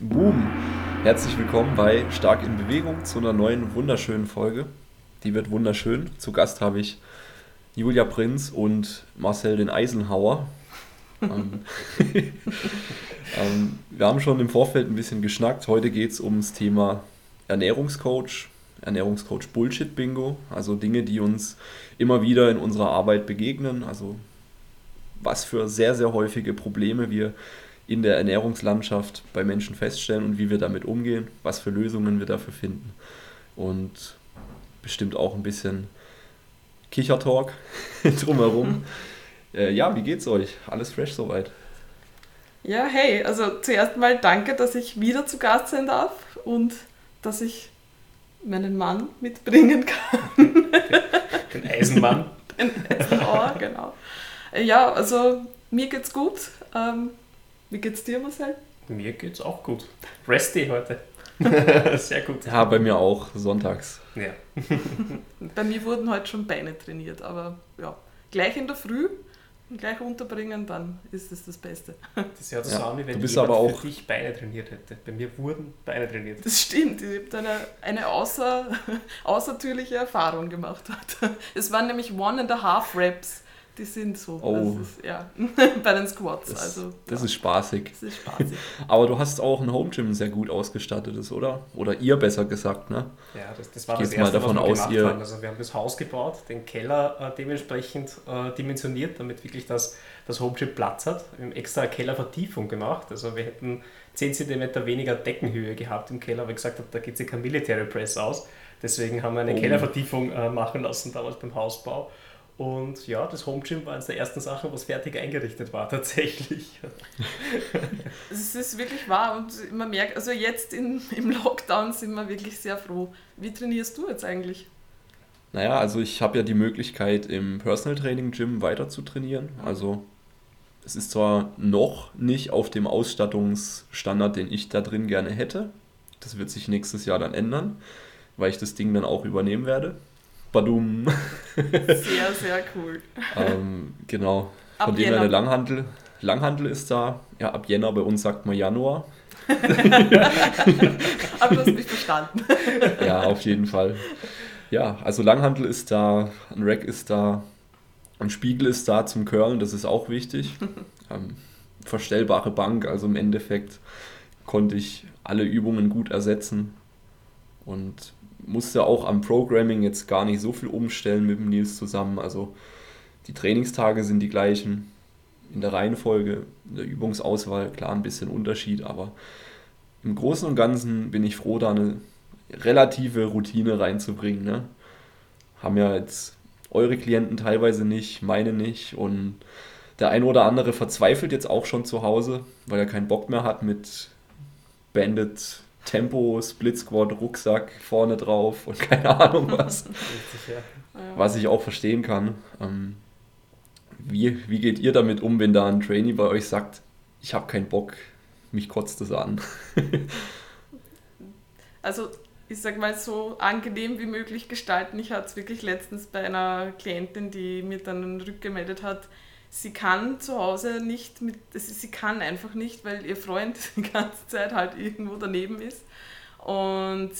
Boom! Herzlich willkommen bei Stark in Bewegung zu einer neuen wunderschönen Folge. Die wird wunderschön. Zu Gast habe ich Julia Prinz und Marcel den Eisenhauer. ähm, ähm, wir haben schon im Vorfeld ein bisschen geschnackt. Heute geht es ums Thema Ernährungscoach, Ernährungscoach Bullshit Bingo, also Dinge, die uns immer wieder in unserer Arbeit begegnen, also was für sehr, sehr häufige Probleme wir in der Ernährungslandschaft bei Menschen feststellen und wie wir damit umgehen, was für Lösungen wir dafür finden. Und bestimmt auch ein bisschen Kichertalk drumherum. äh, ja, wie geht's euch? Alles fresh soweit? Ja, hey, also zuerst mal danke, dass ich wieder zu Gast sein darf und dass ich meinen Mann mitbringen kann. Den Eisenmann. Den Eisenauer, genau. Ja, also mir geht's gut. Ähm, wie geht's dir, Marcel? Mir geht's auch gut. Resty heute. Sehr gut. Ja, bei mir auch, sonntags. Ja. bei mir wurden heute schon Beine trainiert, aber ja, gleich in der Früh gleich unterbringen, dann ist es das Beste. Das hört so Ja, an, wie wenn du bist jemand aber auch- für dich Beine trainiert hätte. Bei mir wurden Beine trainiert. Das stimmt, ich habe eine, eine außer, außertürliche Erfahrung gemacht. Heute. Es waren nämlich One and a Half Reps, die sind so. Oh. Das ist, ja, bei den Squats. Das, also, das ja, ist spaßig. das ist spaßig. Aber du hast auch ein Home Gym sehr gut ausgestattetes, oder? Oder ihr besser gesagt, ne? Ja, das, das war Ich das jetzt mal Erste, davon was wir aus, ihr- haben. Also wir haben das Haus gebaut, den Keller äh, dementsprechend äh, dimensioniert, damit wirklich das, das Home Gym Platz hat. Wir haben extra eine Kellervertiefung gemacht. Also wir hätten 10 cm weniger Deckenhöhe gehabt im Keller, weil ich gesagt habe, da geht sich kein Military Press aus. Deswegen haben wir eine Oh. Kellervertiefung äh, machen lassen damals beim Hausbau. Und ja, das Home Gym war eines der ersten Sachen, was fertig eingerichtet war tatsächlich. Es ist wirklich wahr und man merkt, also jetzt in, im Lockdown sind wir wirklich sehr froh. Wie trainierst du jetzt eigentlich? Naja, also ich habe ja die Möglichkeit, im Personal Training Gym weiter zu trainieren. Also es ist zwar noch nicht auf dem Ausstattungsstandard, den ich da drin gerne hätte. Das wird sich nächstes Jahr dann ändern, weil ich das Ding dann auch übernehmen werde. Badum. Sehr, sehr cool. ähm, genau. Ab Von dem her eine Langhantel. Langhantel ist da. Ja, ab Jänner, bei uns sagt man Januar. Aber du hast mich verstanden. Ja, auf jeden Fall. Ja, also Langhantel ist da, ein Rack ist da, ein Spiegel ist da zum Curlen, das ist auch wichtig. Ähm, verstellbare Bank, also im Endeffekt konnte ich alle Übungen gut ersetzen und musste auch am Programming jetzt gar nicht so viel umstellen mit dem Nils zusammen. Also die Trainingstage sind die gleichen, in der Reihenfolge, in der Übungsauswahl, klar ein bisschen Unterschied, aber im Großen und Ganzen bin ich froh, da eine relative Routine reinzubringen. Ne? Haben ja jetzt eure Klienten teilweise nicht, meine nicht. Und der eine oder andere verzweifelt jetzt auch schon zu Hause, weil er keinen Bock mehr hat mit Bandit Tempo, Split Squad, Rucksack vorne drauf und keine Ahnung was. Richtig, ja. Ja. Was ich auch verstehen kann. Ähm, wie, wie geht ihr damit um, wenn da ein Trainee bei euch sagt, ich habe keinen Bock, mich kotzt es an? Also ich sag mal so angenehm wie möglich gestalten. Ich hatte es wirklich letztens bei einer Klientin, die mir dann rückgemeldet hat, sie kann zu Hause nicht mit, sie kann einfach nicht, weil ihr Freund die ganze Zeit halt irgendwo daneben ist. Und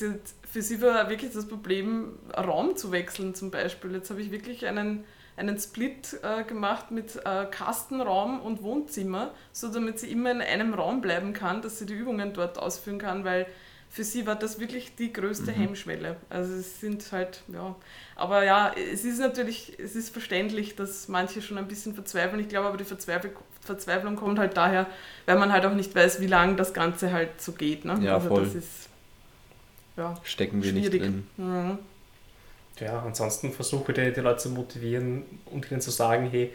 für sie war wirklich das Problem, Raum zu wechseln zum Beispiel. Jetzt habe ich wirklich einen, einen Split äh, gemacht mit äh, Kastenraum und Wohnzimmer, so damit sie immer in einem Raum bleiben kann, dass sie die Übungen dort ausführen kann, weil für sie war das wirklich die größte Mhm. Hemmschwelle. Also es sind halt, ja. Aber ja, es ist natürlich, es ist verständlich, dass manche schon ein bisschen verzweifeln. Ich glaube aber, die Verzweifel, Verzweiflung kommt halt daher, weil man halt auch nicht weiß, wie lange das Ganze halt so geht. Ne? Ja, also voll. das ist, ja, Stecken wir nicht Schwierig. drin. mhm. Ja, ansonsten versuche die, die Leute zu motivieren und ihnen zu sagen, hey,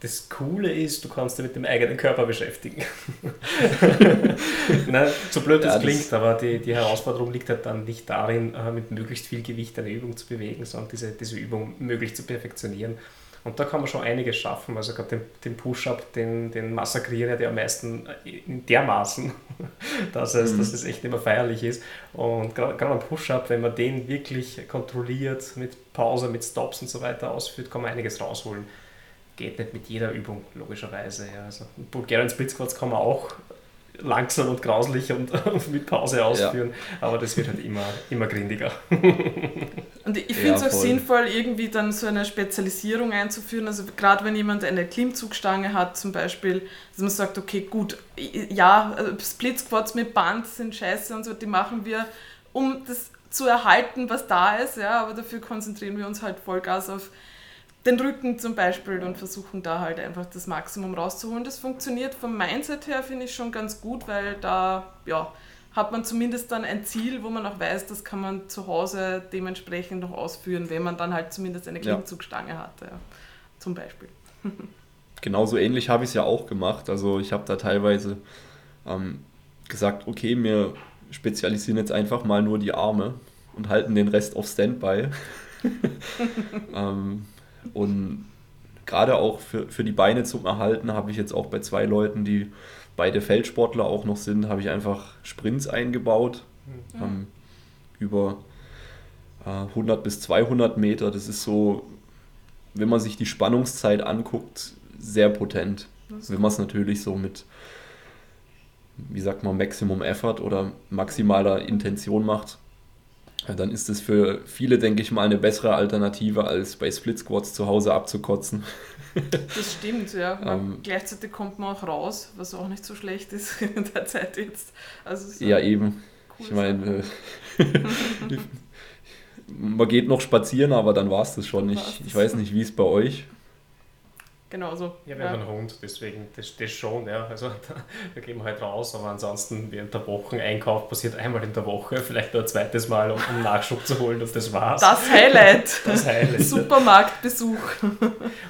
das Coole ist, du kannst dich mit dem eigenen Körper beschäftigen. Nein, so blöd Ja, das das- klingt, aber die, die Herausforderung liegt halt dann nicht darin, äh, mit möglichst viel Gewicht eine Übung zu bewegen, sondern diese, diese Übung möglichst zu perfektionieren. Und da kann man schon einiges schaffen. Also gerade den, den Push-Up, den, den massakrieren ja die am meisten äh, in dermaßen, dass es, Mhm. dass es echt immer feierlich ist. Und gerade gerade beim Push-Up, wenn man den wirklich kontrolliert mit Pause, mit Stops und so weiter ausführt, kann man einiges rausholen. Geht nicht mit jeder Übung, logischerweise. Ja. Also Bulgarian Split Squats kann man auch langsam und grauslich und, und mit Pause ausführen, ja. aber das wird halt immer, immer grindiger. Und ich finde es ja, auch sinnvoll, irgendwie dann so eine Spezialisierung einzuführen. Also gerade wenn jemand eine Klimmzugstange hat zum Beispiel, dass man sagt, okay, gut, ja, also Split Squats mit Band sind scheiße und so, die machen wir, um das zu erhalten, was da ist, ja, aber dafür konzentrieren wir uns halt Vollgas auf den Rücken zum Beispiel und versuchen da halt einfach das Maximum rauszuholen. Das funktioniert vom Mindset her, finde ich schon ganz gut, weil da, ja, hat man zumindest dann ein Ziel, wo man auch weiß, das kann man zu Hause dementsprechend noch ausführen, wenn man dann halt zumindest eine Klimmzugstange ja. hatte, ja, zum Beispiel. Genauso ähnlich habe ich es ja auch gemacht. Also ich habe da teilweise ähm, gesagt, okay, wir spezialisieren jetzt einfach mal nur die Arme und halten den Rest auf Standby. ähm, und gerade auch für, für die Beine zum Erhalten habe ich jetzt auch bei zwei Leuten, die beide Feldsportler auch noch sind, habe ich einfach Sprints eingebaut. Mhm. Ähm, über äh, 100 bis 200 Meter. Das ist so, wenn man sich die Spannungszeit anguckt, sehr potent. Wenn man es natürlich so mit, wie sagt man, Maximum Effort oder maximaler Intention macht, dann ist es für viele, denke ich mal, eine bessere Alternative, als bei Split Squats zu Hause abzukotzen. Das stimmt, ja. Ähm, gleichzeitig kommt man auch raus, was auch nicht so schlecht ist in der Zeit jetzt. Also so ja, eben. Cool ich meine, äh, man geht noch spazieren, aber dann war es das schon. Ich, ich weiß nicht, wie es bei euch genauso. Ja, wir ja. haben einen Hund, deswegen das, das schon, ja. Also da, da gehen wir halt raus, aber ansonsten während der Wochen Einkauf passiert einmal in der Woche, vielleicht nur ein zweites Mal, um, um Nachschub zu holen und das war's. Das Highlight. Das Highlight. Supermarktbesuch.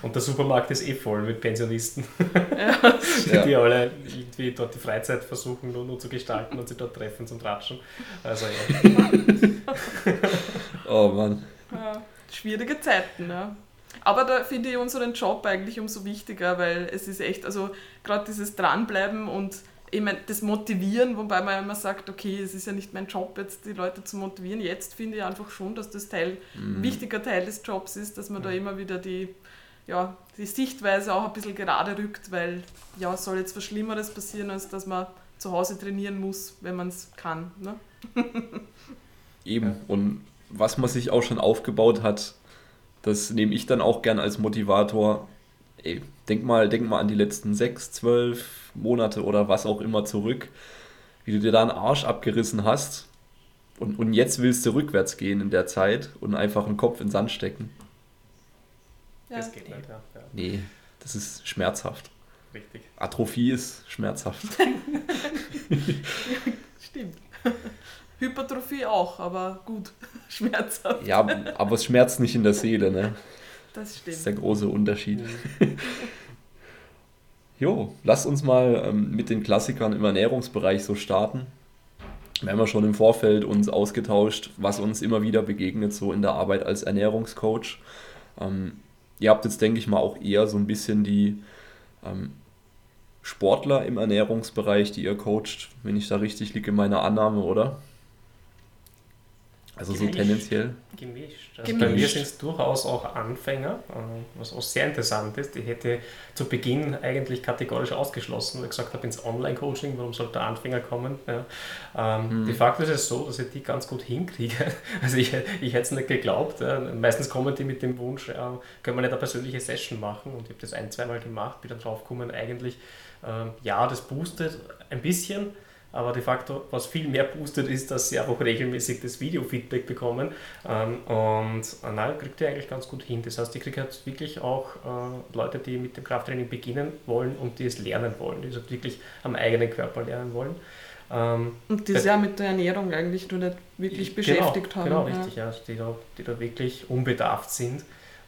Und der Supermarkt ist eh voll mit Pensionisten, ja. die alle irgendwie dort die Freizeit versuchen nur, nur zu gestalten und sich dort treffen zum Tratschen. Also ja. oh Mann. Ja, schwierige Zeiten, ja. Aber da finde ich unseren Job eigentlich umso wichtiger, weil es ist echt, also gerade dieses Dranbleiben und ich meine, das Motivieren, wobei man immer sagt, okay, es ist ja nicht mein Job, jetzt die Leute zu motivieren. Jetzt finde ich einfach schon, dass das Teil, mhm. ein wichtiger Teil des Jobs ist, dass man mhm. da immer wieder die, ja, die Sichtweise auch ein bisschen gerade rückt, weil ja, soll jetzt was Schlimmeres passieren, als dass man zu Hause trainieren muss, wenn man es kann. Ne? Eben. Und was man sich auch schon aufgebaut hat, das nehme ich dann auch gern als Motivator. Ey, denk mal, denk mal an die letzten sechs, zwölf Monate oder was auch immer zurück, wie du dir da einen Arsch abgerissen hast und, und jetzt willst du rückwärts gehen in der Zeit und einfach einen Kopf in den Sand stecken. Ja, das geht nicht, ja. ja. Nee, das ist schmerzhaft. Richtig. Atrophie ist schmerzhaft. Stimmt. Hypertrophie auch, aber gut, schmerzhaft. Ja, aber es schmerzt nicht in der Seele, ne? Das stimmt. Das ist der große Unterschied. jo, lass uns mal ähm, mit den Klassikern im Ernährungsbereich so starten. Wir haben ja schon im Vorfeld uns ausgetauscht, was uns immer wieder begegnet, so in der Arbeit als Ernährungscoach. Ähm, ihr habt jetzt, denke ich mal, auch eher so ein bisschen die ähm, Sportler im Ernährungsbereich, die ihr coacht, wenn ich da richtig liege in meiner Annahme, oder? Also gemischt, so tendenziell? Gemischt. Also gemischt. Bei mir sind es durchaus auch Anfänger, äh, was auch sehr interessant ist. Ich hätte zu Beginn eigentlich kategorisch ausgeschlossen, weil ich gesagt habe, ins Online-Coaching, warum sollte der Anfänger kommen? Ja. Ähm, hm. De facto ist es so, dass ich die ganz gut hinkriege. Also ich, ich hätte es nicht geglaubt. Meistens kommen die mit dem Wunsch, ja, können wir nicht eine persönliche Session machen? Und ich habe das ein, zweimal gemacht, bin dann drauf gekommen, eigentlich, äh, ja, das boostet ein bisschen, aber de facto, was viel mehr boostet, ist, dass sie auch regelmäßig das Video-Feedback bekommen. Ähm, und äh, nein, kriegt ihr eigentlich ganz gut hin. Das heißt, ich kriege jetzt wirklich auch äh, Leute, die mit dem Krafttraining beginnen wollen und die es lernen wollen, die es wirklich am eigenen Körper lernen wollen. Ähm, und die sich ja mit der Ernährung eigentlich nur nicht wirklich genau, beschäftigt haben. Genau, richtig, ja. die, da, die da wirklich unbedarft sind.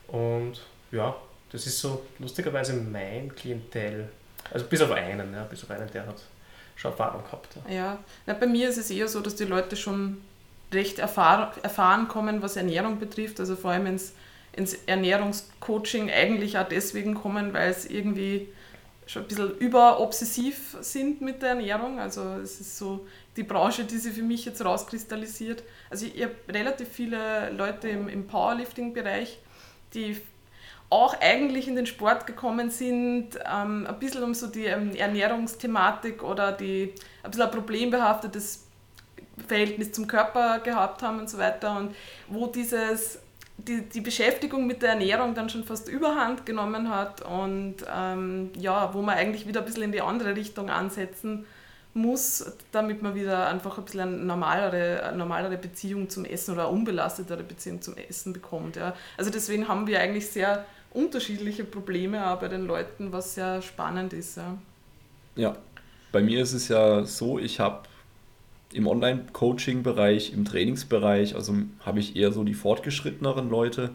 Und ja, das ist so lustigerweise mein Klientel. Also bis auf einen, ja, bis auf einen, der hat schon Erfahrung gehabt. Ja. ja. bei mir ist es eher so, dass die Leute schon recht erfahr erfahren kommen, was Ernährung betrifft. Also vor allem ins, ins Ernährungscoaching eigentlich auch deswegen kommen, weil es irgendwie schon ein bisschen überobsessiv sind mit der Ernährung. Also es ist so die Branche, die sich für mich jetzt rauskristallisiert. Also ich, ich habe relativ viele Leute im, im Powerlifting-Bereich, die auch eigentlich in den Sport gekommen sind, ähm, ein bisschen um so die ähm, Ernährungsthematik oder die ein bisschen ein problembehaftetes Verhältnis zum Körper gehabt haben und so weiter und wo dieses die, die Beschäftigung mit der Ernährung dann schon fast überhand genommen hat und ähm, ja, wo man eigentlich wieder ein bisschen in die andere Richtung ansetzen muss, damit man wieder einfach ein bisschen eine normalere, eine normalere Beziehung zum Essen oder eine unbelastetere Beziehung zum Essen bekommt. Ja. Also deswegen haben wir eigentlich sehr unterschiedliche Probleme auch bei den Leuten, was sehr spannend ist. Ja, ja. bei mir ist es ja so, ich habe im Online-Coaching-Bereich, im Trainingsbereich, also habe ich eher so die fortgeschritteneren Leute,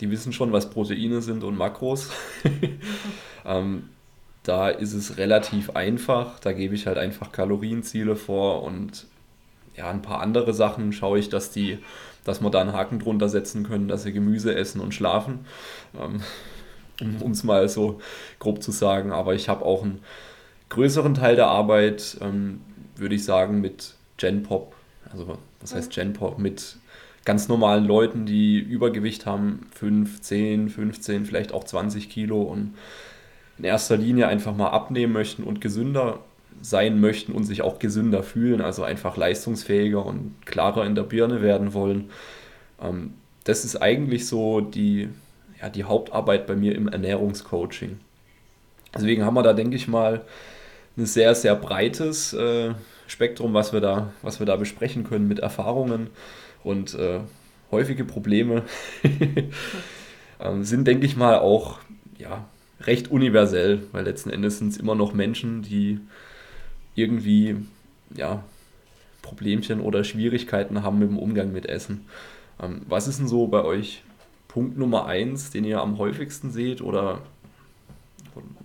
die wissen schon, was Proteine sind und Makros. ähm, da ist es relativ einfach. Da gebe ich halt einfach Kalorienziele vor und ja, ein paar andere Sachen schaue ich, dass die, dass wir da einen Haken drunter setzen können, dass sie Gemüse essen und schlafen. Ähm, um es mal so grob zu sagen. Aber ich habe auch einen größeren Teil der Arbeit, ähm, würde ich sagen, mit Genpop. Also was heißt Genpop? Mit ganz normalen Leuten, die Übergewicht haben, 5, 10, 15, vielleicht auch 20 Kilo und in erster Linie einfach mal abnehmen möchten und gesünder sein möchten und sich auch gesünder fühlen, also einfach leistungsfähiger und klarer in der Birne werden wollen. Ähm, das ist eigentlich so die, ja, die Hauptarbeit bei mir im Ernährungscoaching. Deswegen haben wir da, denke ich mal, ein sehr, sehr breites äh, Spektrum, was wir, da, was wir da besprechen können mit Erfahrungen und äh, häufige Probleme ähm, sind, denke ich mal, auch ja, recht universell, weil letzten Endes sind es immer noch Menschen, die irgendwie ja, Problemchen oder Schwierigkeiten haben mit dem Umgang mit Essen. Ähm, was ist denn so bei euch Punkt Nummer eins, den ihr am häufigsten seht oder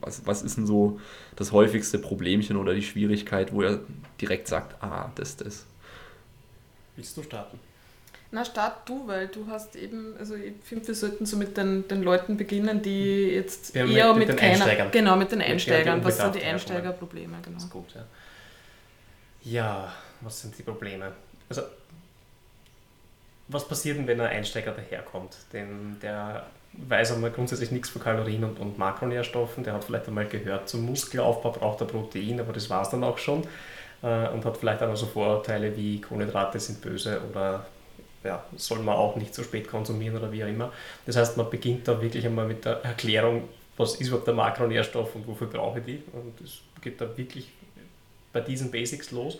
was, was ist denn so das häufigste Problemchen oder die Schwierigkeit, wo ihr direkt sagt, ah, das, das? Willst du starten? Na, start du, weil du hast eben, also ich finde, wir sollten so mit den, den Leuten beginnen, die jetzt ja, eher mit, mit, mit keiner, Einsteigern. genau, mit den Einsteigern, was sind die Einsteigerprobleme, genau. Das ist gut, ja. Ja, was sind die Probleme? Also, was passiert denn, wenn ein Einsteiger daherkommt? Denn der weiß einmal grundsätzlich nichts von Kalorien und, und Makronährstoffen, der hat vielleicht einmal gehört, zum Muskelaufbau braucht er Protein, aber das war es dann auch schon. Äh, und hat vielleicht auch noch so Vorurteile wie Kohlenhydrate sind böse oder ja, soll man auch nicht so spät konsumieren oder wie auch immer. Das heißt, man beginnt da wirklich einmal mit der Erklärung, was ist überhaupt der Makronährstoff und wofür brauche ich die. Und es geht da wirklich bei diesen Basics los.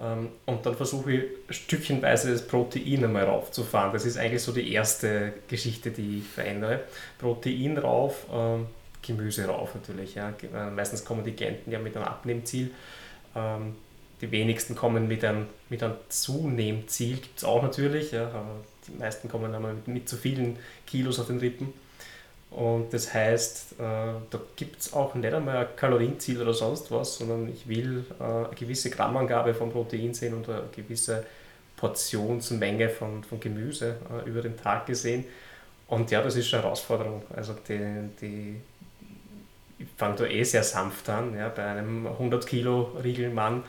Ähm, und dann versuche ich stückchenweise das Protein einmal raufzufahren. Das ist eigentlich so die erste Geschichte, die ich verändere. Protein rauf, ähm, Gemüse rauf natürlich. Äh, meistens kommen die Genten ja mit einem Abnehmziel. Ähm, die wenigsten kommen mit einem, mit einem Zunehmziel, gibt es auch natürlich, ja, aber die meisten kommen einmal mit, mit zu vielen Kilos auf den Rippen. Und das heißt, äh, da gibt es auch nicht einmal ein Kalorienziel oder sonst was, sondern ich will äh, eine gewisse Grammangabe von Protein sehen und eine gewisse Portionsmenge von, von Gemüse äh, über den Tag gesehen. Und ja, das ist eine Herausforderung. Also die, die fange da eh sehr sanft an. Ja, bei einem 100 Kilo Riegelmann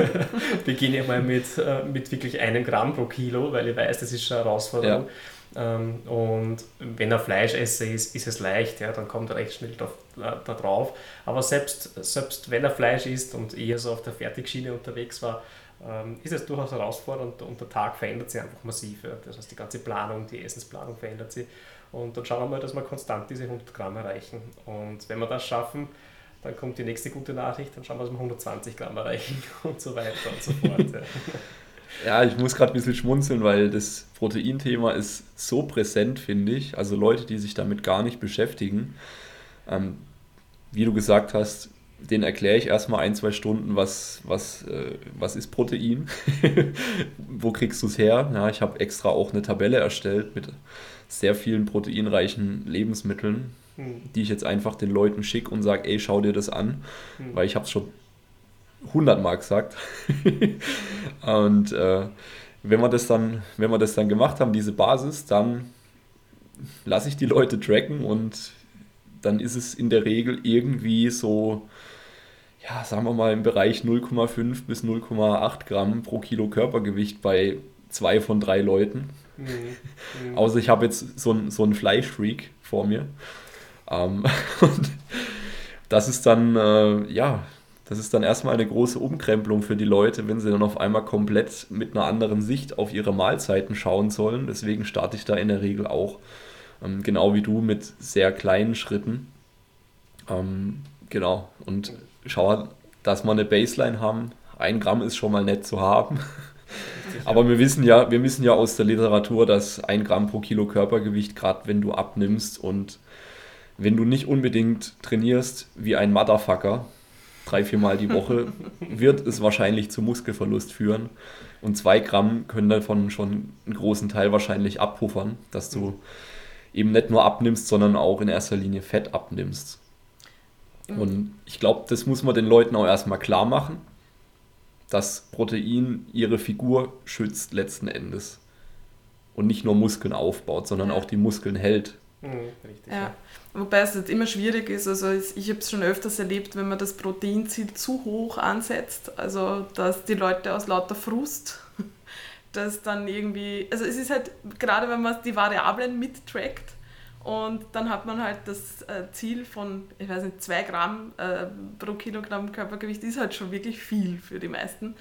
beginne ich mal mit, äh, mit wirklich einem Gramm pro Kilo, weil ich weiß, das ist eine Herausforderung. Ja. Ähm, und wenn er Fleisch esse, ist, ist es leicht, ja, dann kommt er recht schnell da, da drauf. Aber selbst, selbst wenn er Fleisch isst und eher so auf der Fertigschiene unterwegs war, ähm, ist es durchaus herausfordernd und der Tag verändert sich einfach massiv. Ja. Das heißt, die ganze Planung, die Essensplanung verändert sich. Und dann schauen wir mal, dass wir konstant diese 100 Gramm erreichen. Und wenn wir das schaffen, dann kommt die nächste gute Nachricht, dann schauen wir, dass wir 120 Gramm erreichen und so weiter und so fort. Ja, ich muss gerade ein bisschen schmunzeln, weil das Proteinthema ist so präsent, finde ich. Also Leute, die sich damit gar nicht beschäftigen. Ähm, wie du gesagt hast, den erkläre ich erstmal ein, zwei Stunden, was, was, äh, was ist Protein, wo kriegst du es her. Ja, ich habe extra auch eine Tabelle erstellt mit sehr vielen proteinreichen Lebensmitteln, hm. die ich jetzt einfach den Leuten schicke und sage, ey, schau dir das an, hm. weil ich habe es schon hundertmal gesagt. und äh, wenn wir das dann, wenn wir das dann gemacht haben, diese Basis, dann lasse ich die Leute tracken und dann ist es in der Regel irgendwie so, ja, sagen wir mal im Bereich 0,5 bis 0,8 Gramm pro Kilo Körpergewicht bei zwei von drei Leuten. Mhm. Mhm. Außer ich habe jetzt so, ein, so einen Fleischfreak vor mir. Ähm, und das ist dann, äh, ja, das ist dann erstmal eine große Umkrempelung für die Leute, wenn sie dann auf einmal komplett mit einer anderen Sicht auf ihre Mahlzeiten schauen sollen. Deswegen starte ich da in der Regel auch, ähm, genau wie du, mit sehr kleinen Schritten. Ähm, genau, und schaue, dass wir eine Baseline haben. Ein Gramm ist schon mal nett zu haben. Aber wir wissen ja, wir wissen ja aus der Literatur, dass ein Gramm pro Kilo Körpergewicht, gerade wenn du abnimmst und wenn du nicht unbedingt trainierst wie ein Motherfucker, drei, vier Mal die Woche, wird es wahrscheinlich zu Muskelverlust führen. Und zwei Gramm können davon schon einen großen Teil wahrscheinlich abpuffern, dass du eben nicht nur abnimmst, sondern auch in erster Linie Fett abnimmst. Und ich glaube, das muss man den Leuten auch erstmal klar machen, dass Protein ihre Figur schützt letzten Endes. Und nicht nur Muskeln aufbaut, sondern ja. auch die Muskeln hält. Mhm, richtig, ja. ja. Wobei es jetzt immer schwierig ist. Also ich habe es schon öfters erlebt, wenn man das Proteinziel zu hoch ansetzt, also dass die Leute aus lauter Frust das dann irgendwie, also es ist halt, gerade wenn man die Variablen mittrackt und dann hat man halt das äh, Ziel von, ich weiß nicht, 2 Gramm äh, pro Kilogramm Körpergewicht, ist halt schon wirklich viel für die meisten.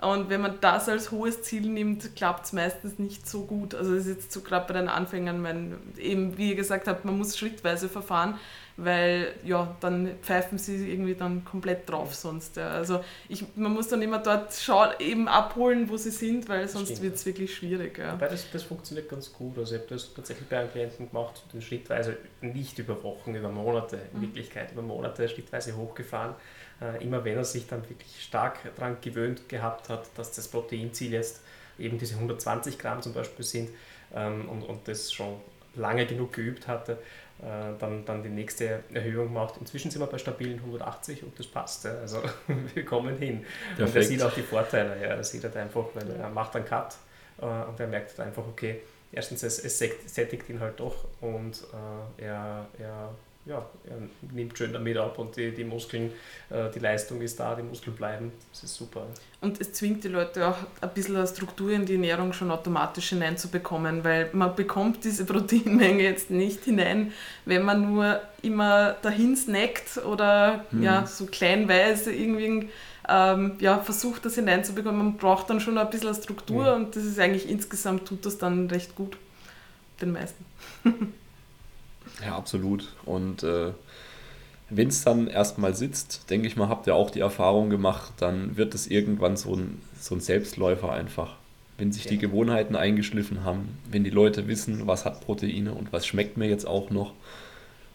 Und wenn man das als hohes Ziel nimmt, klappt es meistens nicht so gut. Also das ist jetzt so gerade bei den Anfängern, wenn eben, wie ihr gesagt habt, man muss schrittweise verfahren, weil ja, dann pfeifen sie irgendwie dann komplett drauf sonst. Ja. Also ich, man muss dann immer dort schauen, eben abholen, wo sie sind, weil sonst wird es wirklich schwierig. Ja. Wobei das, das funktioniert ganz gut. Also ich habe das tatsächlich bei einem Klienten gemacht, den schrittweise nicht über Wochen, über Monate, in mhm. Wirklichkeit über Monate schrittweise hochgefahren äh, immer wenn er sich dann wirklich stark daran gewöhnt gehabt hat, dass das Proteinziel jetzt eben diese 120 Gramm zum Beispiel sind ähm, und, und das schon lange genug geübt hatte, dann, dann die nächste Erhöhung macht. Inzwischen sind wir bei stabilen 180 und das passt. Ja. Also wir kommen hin. Perfekt. Und er sieht auch die Vorteile. Ja. Er sieht halt einfach, weil er macht einen Cut äh, und er merkt halt einfach, okay, erstens es, es sättigt ihn halt doch und äh, er, er ja, er nimmt schön damit ab und die, die Muskeln, äh, die Leistung ist da, die Muskeln bleiben. Das ist super. Und es zwingt die Leute auch ein bisschen eine Struktur in die Ernährung schon automatisch hineinzubekommen, weil man bekommt diese Proteinmenge jetzt nicht hinein, wenn man nur immer dahin snackt oder mhm. ja, so kleinweise irgendwie ähm, ja, versucht, das hineinzubekommen. Man braucht dann schon ein bisschen Struktur mhm. und das ist eigentlich insgesamt tut das dann recht gut den meisten. Ja, absolut. Und äh, wenn es dann erstmal sitzt, denke ich mal, habt ihr auch die Erfahrung gemacht, dann wird es irgendwann so ein, so ein Selbstläufer einfach. Wenn sich ja. die Gewohnheiten eingeschliffen haben, wenn die Leute wissen, was hat Proteine und was schmeckt mir jetzt auch noch,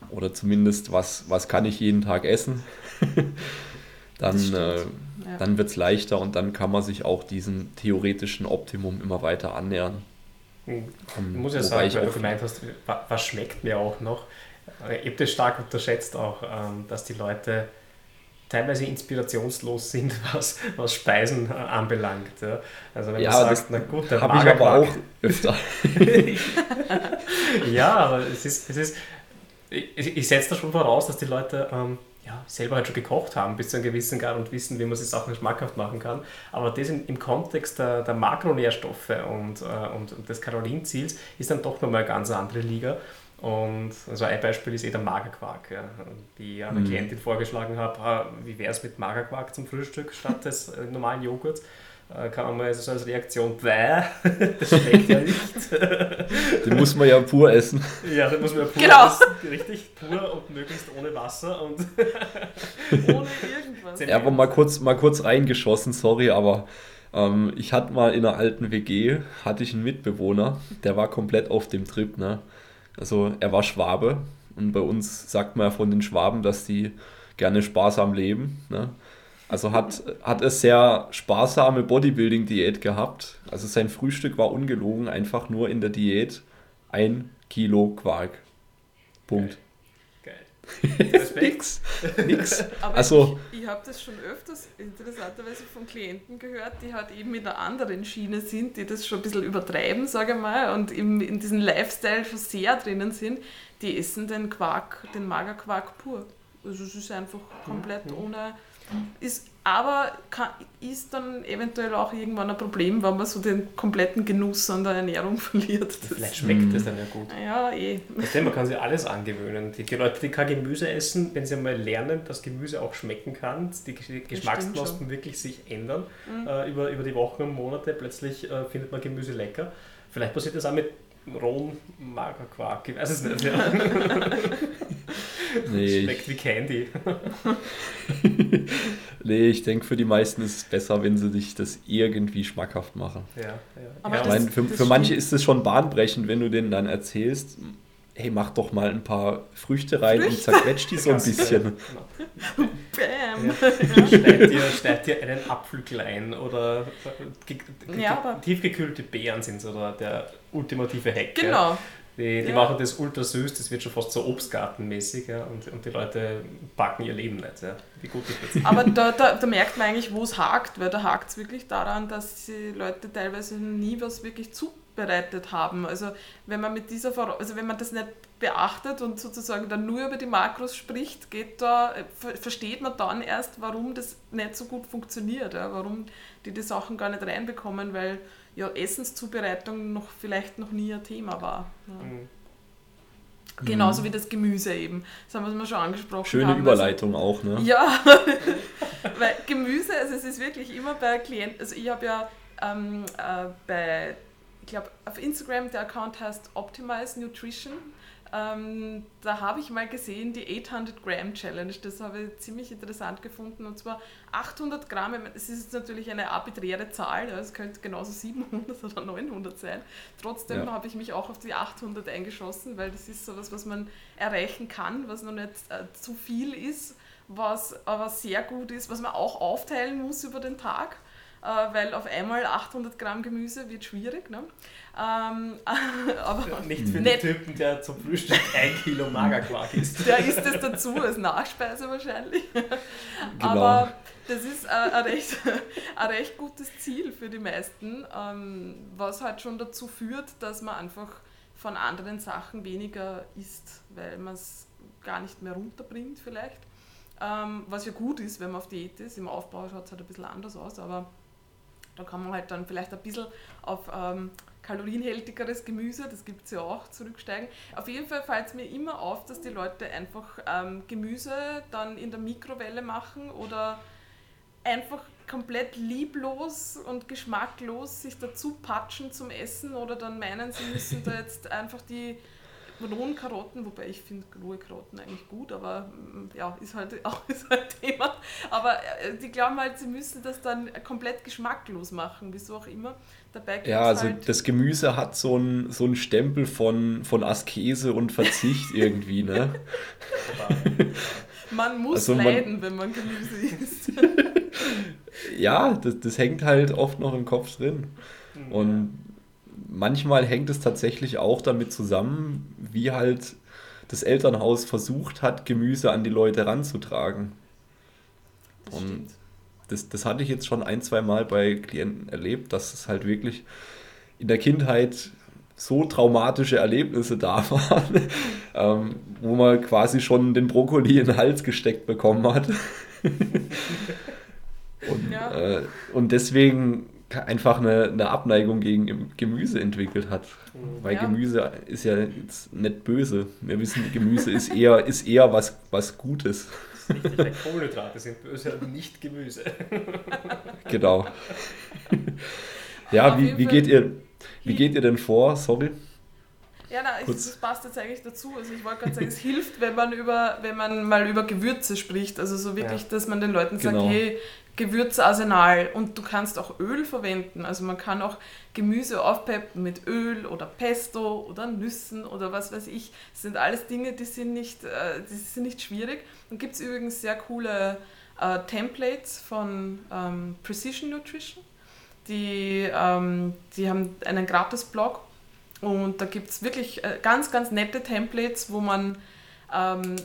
oder zumindest was, was kann ich jeden Tag essen, dann, äh, ja. dann wird es leichter und dann kann man sich auch diesem theoretischen Optimum immer weiter annähern. Hm. Ich muss ja sagen, weil du gemeint hast, was schmeckt mir auch noch. Ich habe das stark unterschätzt auch, ähm, dass die Leute teilweise inspirationslos sind, was, was Speisen äh, anbelangt. Also wenn ja, du sagst, na gut, der habe ich aber auch öfter. ja, aber es ist, es ist ich, ich setze da schon voraus, dass die Leute ähm, ja, selber halt schon gekocht haben bis zu einem gewissen Grad und wissen, wie man sich Sachen schmackhaft machen kann. Aber das im, im Kontext der, der Makronährstoffe und, äh, und, des Kalorienziels ist dann doch nochmal eine ganz andere Liga. Und also ein Beispiel ist eh der Magerquark, ja, wie ich einer mhm. Klientin vorgeschlagen habe, wie wäre es mit Magerquark zum Frühstück statt des äh, normalen Joghurts? Äh, kann man mal so als Reaktion, bäh, das schmeckt ja nicht. Den muss man ja pur essen. Ja, den muss man ja pur genau. essen, richtig pur und möglichst ohne Wasser und ohne irgendwas. Ja, aber mal kurz, mal kurz reingeschossen, sorry, aber ähm, ich hatte mal in einer alten WG, hatte ich einen Mitbewohner, der war komplett auf dem Trip, ne? Also er war Schwabe und bei uns sagt man ja von den Schwaben, dass die gerne sparsam leben, ne? Also hat, hat es sehr sparsame Bodybuilding-Diät gehabt. Also sein Frühstück war ungelogen, einfach nur in der Diät ein Kilo Quark. Punkt. Geil. Geil. nix. Nix. Aber also, ich, ich habe das schon öfters interessanterweise von Klienten gehört, die halt eben in der anderen Schiene sind, die das schon ein bisschen übertreiben, sage ich mal, und in, in diesem Lifestyle schon sehr drinnen sind, die essen den Quark, den Magerquark pur. Also es ist einfach komplett mhm. ohne ist, aber kann, ist dann eventuell auch irgendwann ein Problem, wenn man so den kompletten Genuss an der Ernährung verliert. Das Vielleicht schmeckt es dann ja gut. Ja, eh. Du, man kann sich alles angewöhnen. Die, die, Leute, die kein Gemüse essen, wenn sie mal lernen, dass Gemüse auch schmecken kann, die Geschmacksknospen wirklich sich ändern mhm. äh, über, über die Wochen und Monate, plötzlich äh, findet man Gemüse lecker. Vielleicht passiert das auch mit rohen Magerquark. Ich weiß es nicht. Ja. nee, Schmeckt wie Candy. nee, ich denke, für die meisten ist es besser, wenn sie sich das irgendwie schmackhaft machen. Ja, ja. Aber ja, meine, für, für manche ist es schon bahnbrechend, wenn du denen dann erzählst, hey, mach doch mal ein paar Früchte rein Früchte? und zerquetscht die so ein bisschen. Bam! Ja. Schneid, dir, schneid dir einen Apfel klein oder ja, tiefgekühlte Beeren sind so der, der ultimative Hack. Genau. Die, die ja. machen das ultra süß, das wird schon fast so Obstgartenmäßig ja, und, und die Leute packen ihr Leben nicht. Ja. Wie gut das? Aber da, da, da merkt man eigentlich, wo es hakt, weil da hakt es wirklich daran, dass die Leute teilweise nie was wirklich zu bereitet haben. Also wenn man mit dieser also wenn man das nicht beachtet und sozusagen dann nur über die Makros spricht, geht da, versteht man dann erst, warum das nicht so gut funktioniert, ja, warum die die Sachen gar nicht reinbekommen, weil ja Essenszubereitung noch vielleicht noch nie ein Thema war. Ja. Mhm. Genauso wie das Gemüse eben. Das haben wir schon angesprochen. Schöne haben, Überleitung also, auch, ne? Ja, weil Gemüse, also es ist wirklich immer bei Klienten, also ich habe ja ähm, äh, bei ich glaube, auf Instagram, der Account heißt Optimize Nutrition. Ähm, da habe ich mal gesehen die 800 Gramm Challenge. Das habe ich ziemlich interessant gefunden. Und zwar 800 Gramm, es ist natürlich eine arbiträre Zahl, es könnte genauso 700 oder 900 sein. Trotzdem ja. habe ich mich auch auf die 800 eingeschossen, weil das ist sowas, was man erreichen kann, was noch nicht äh, zu viel ist, was aber sehr gut ist, was man auch aufteilen muss über den Tag weil auf einmal 800 Gramm Gemüse wird schwierig. Ne? Ähm, aber ja, nicht für den Typen, der zum Frühstück ein Kilo Magerquark isst. Der isst es dazu als Nachspeise wahrscheinlich. Genau. Aber das ist ein, recht, ein recht gutes Ziel für die meisten, ähm, was halt schon dazu führt, dass man einfach von anderen Sachen weniger isst, weil man es gar nicht mehr runterbringt vielleicht. Ähm, was ja gut ist, wenn man auf Diät ist. Im Aufbau schaut es halt ein bisschen anders aus, aber da kann man halt dann vielleicht ein bisschen auf ähm, kalorienhältigeres Gemüse, das gibt es ja auch, zurücksteigen. Auf jeden Fall fällt es mir immer auf, dass die Leute einfach ähm, Gemüse dann in der Mikrowelle machen oder einfach komplett lieblos und geschmacklos sich dazu patschen zum Essen oder dann meinen, sie müssen da jetzt einfach die rohen Karotten, wobei ich finde rohe Karotten eigentlich gut, aber mm, ja, ist halt auch ist halt Thema. Aber äh, die glauben halt, sie müssen das dann komplett geschmacklos machen, wieso auch immer. Dabei ja, also halt das Gemüse hat so einen so einen Stempel von, von Askese und Verzicht irgendwie, ne? man muss also leiden, man, wenn man Gemüse isst. ja, das, das hängt halt oft noch im Kopf drin. Und manchmal hängt es tatsächlich auch damit zusammen, wie halt das Elternhaus versucht hat, Gemüse an die Leute ranzutragen. Das Und das, das hatte ich jetzt schon ein, zwei Mal bei Klienten erlebt, dass es halt wirklich in der Kindheit so traumatische Erlebnisse da waren, ähm, wo man quasi schon den Brokkoli in den Hals gesteckt bekommen hat. und, ja. äh, und deswegen einfach eine, eine Abneigung gegen Gemüse entwickelt hat. Mhm. Weil ja. Gemüse ist ja jetzt nicht böse. Wir wissen, Gemüse ist eher, ist eher was, was Gutes. Das ist richtig, Kohlenhydrate sind böse und nicht Gemüse. genau. ja, wie, wie, geht ihr, wie geht ihr denn vor? Sorry. Ja, na, das passt jetzt eigentlich dazu. Also ich wollte gerade sagen, es hilft, wenn man über, wenn man mal über Gewürze spricht. Also so wirklich, ja. dass man den Leuten sagt, genau. hey, Gewürzarsenal und du kannst auch Öl verwenden. Also man kann auch Gemüse aufpeppen mit Öl oder Pesto oder Nüssen oder was weiß ich. Das sind alles Dinge, die sind nicht, äh, die sind nicht schwierig. Dann gibt es übrigens sehr coole äh, Templates von ähm, Precision Nutrition. Die, ähm, die haben einen Gratis-Blog und da gibt es wirklich äh, ganz, ganz nette Templates, wo man ähm,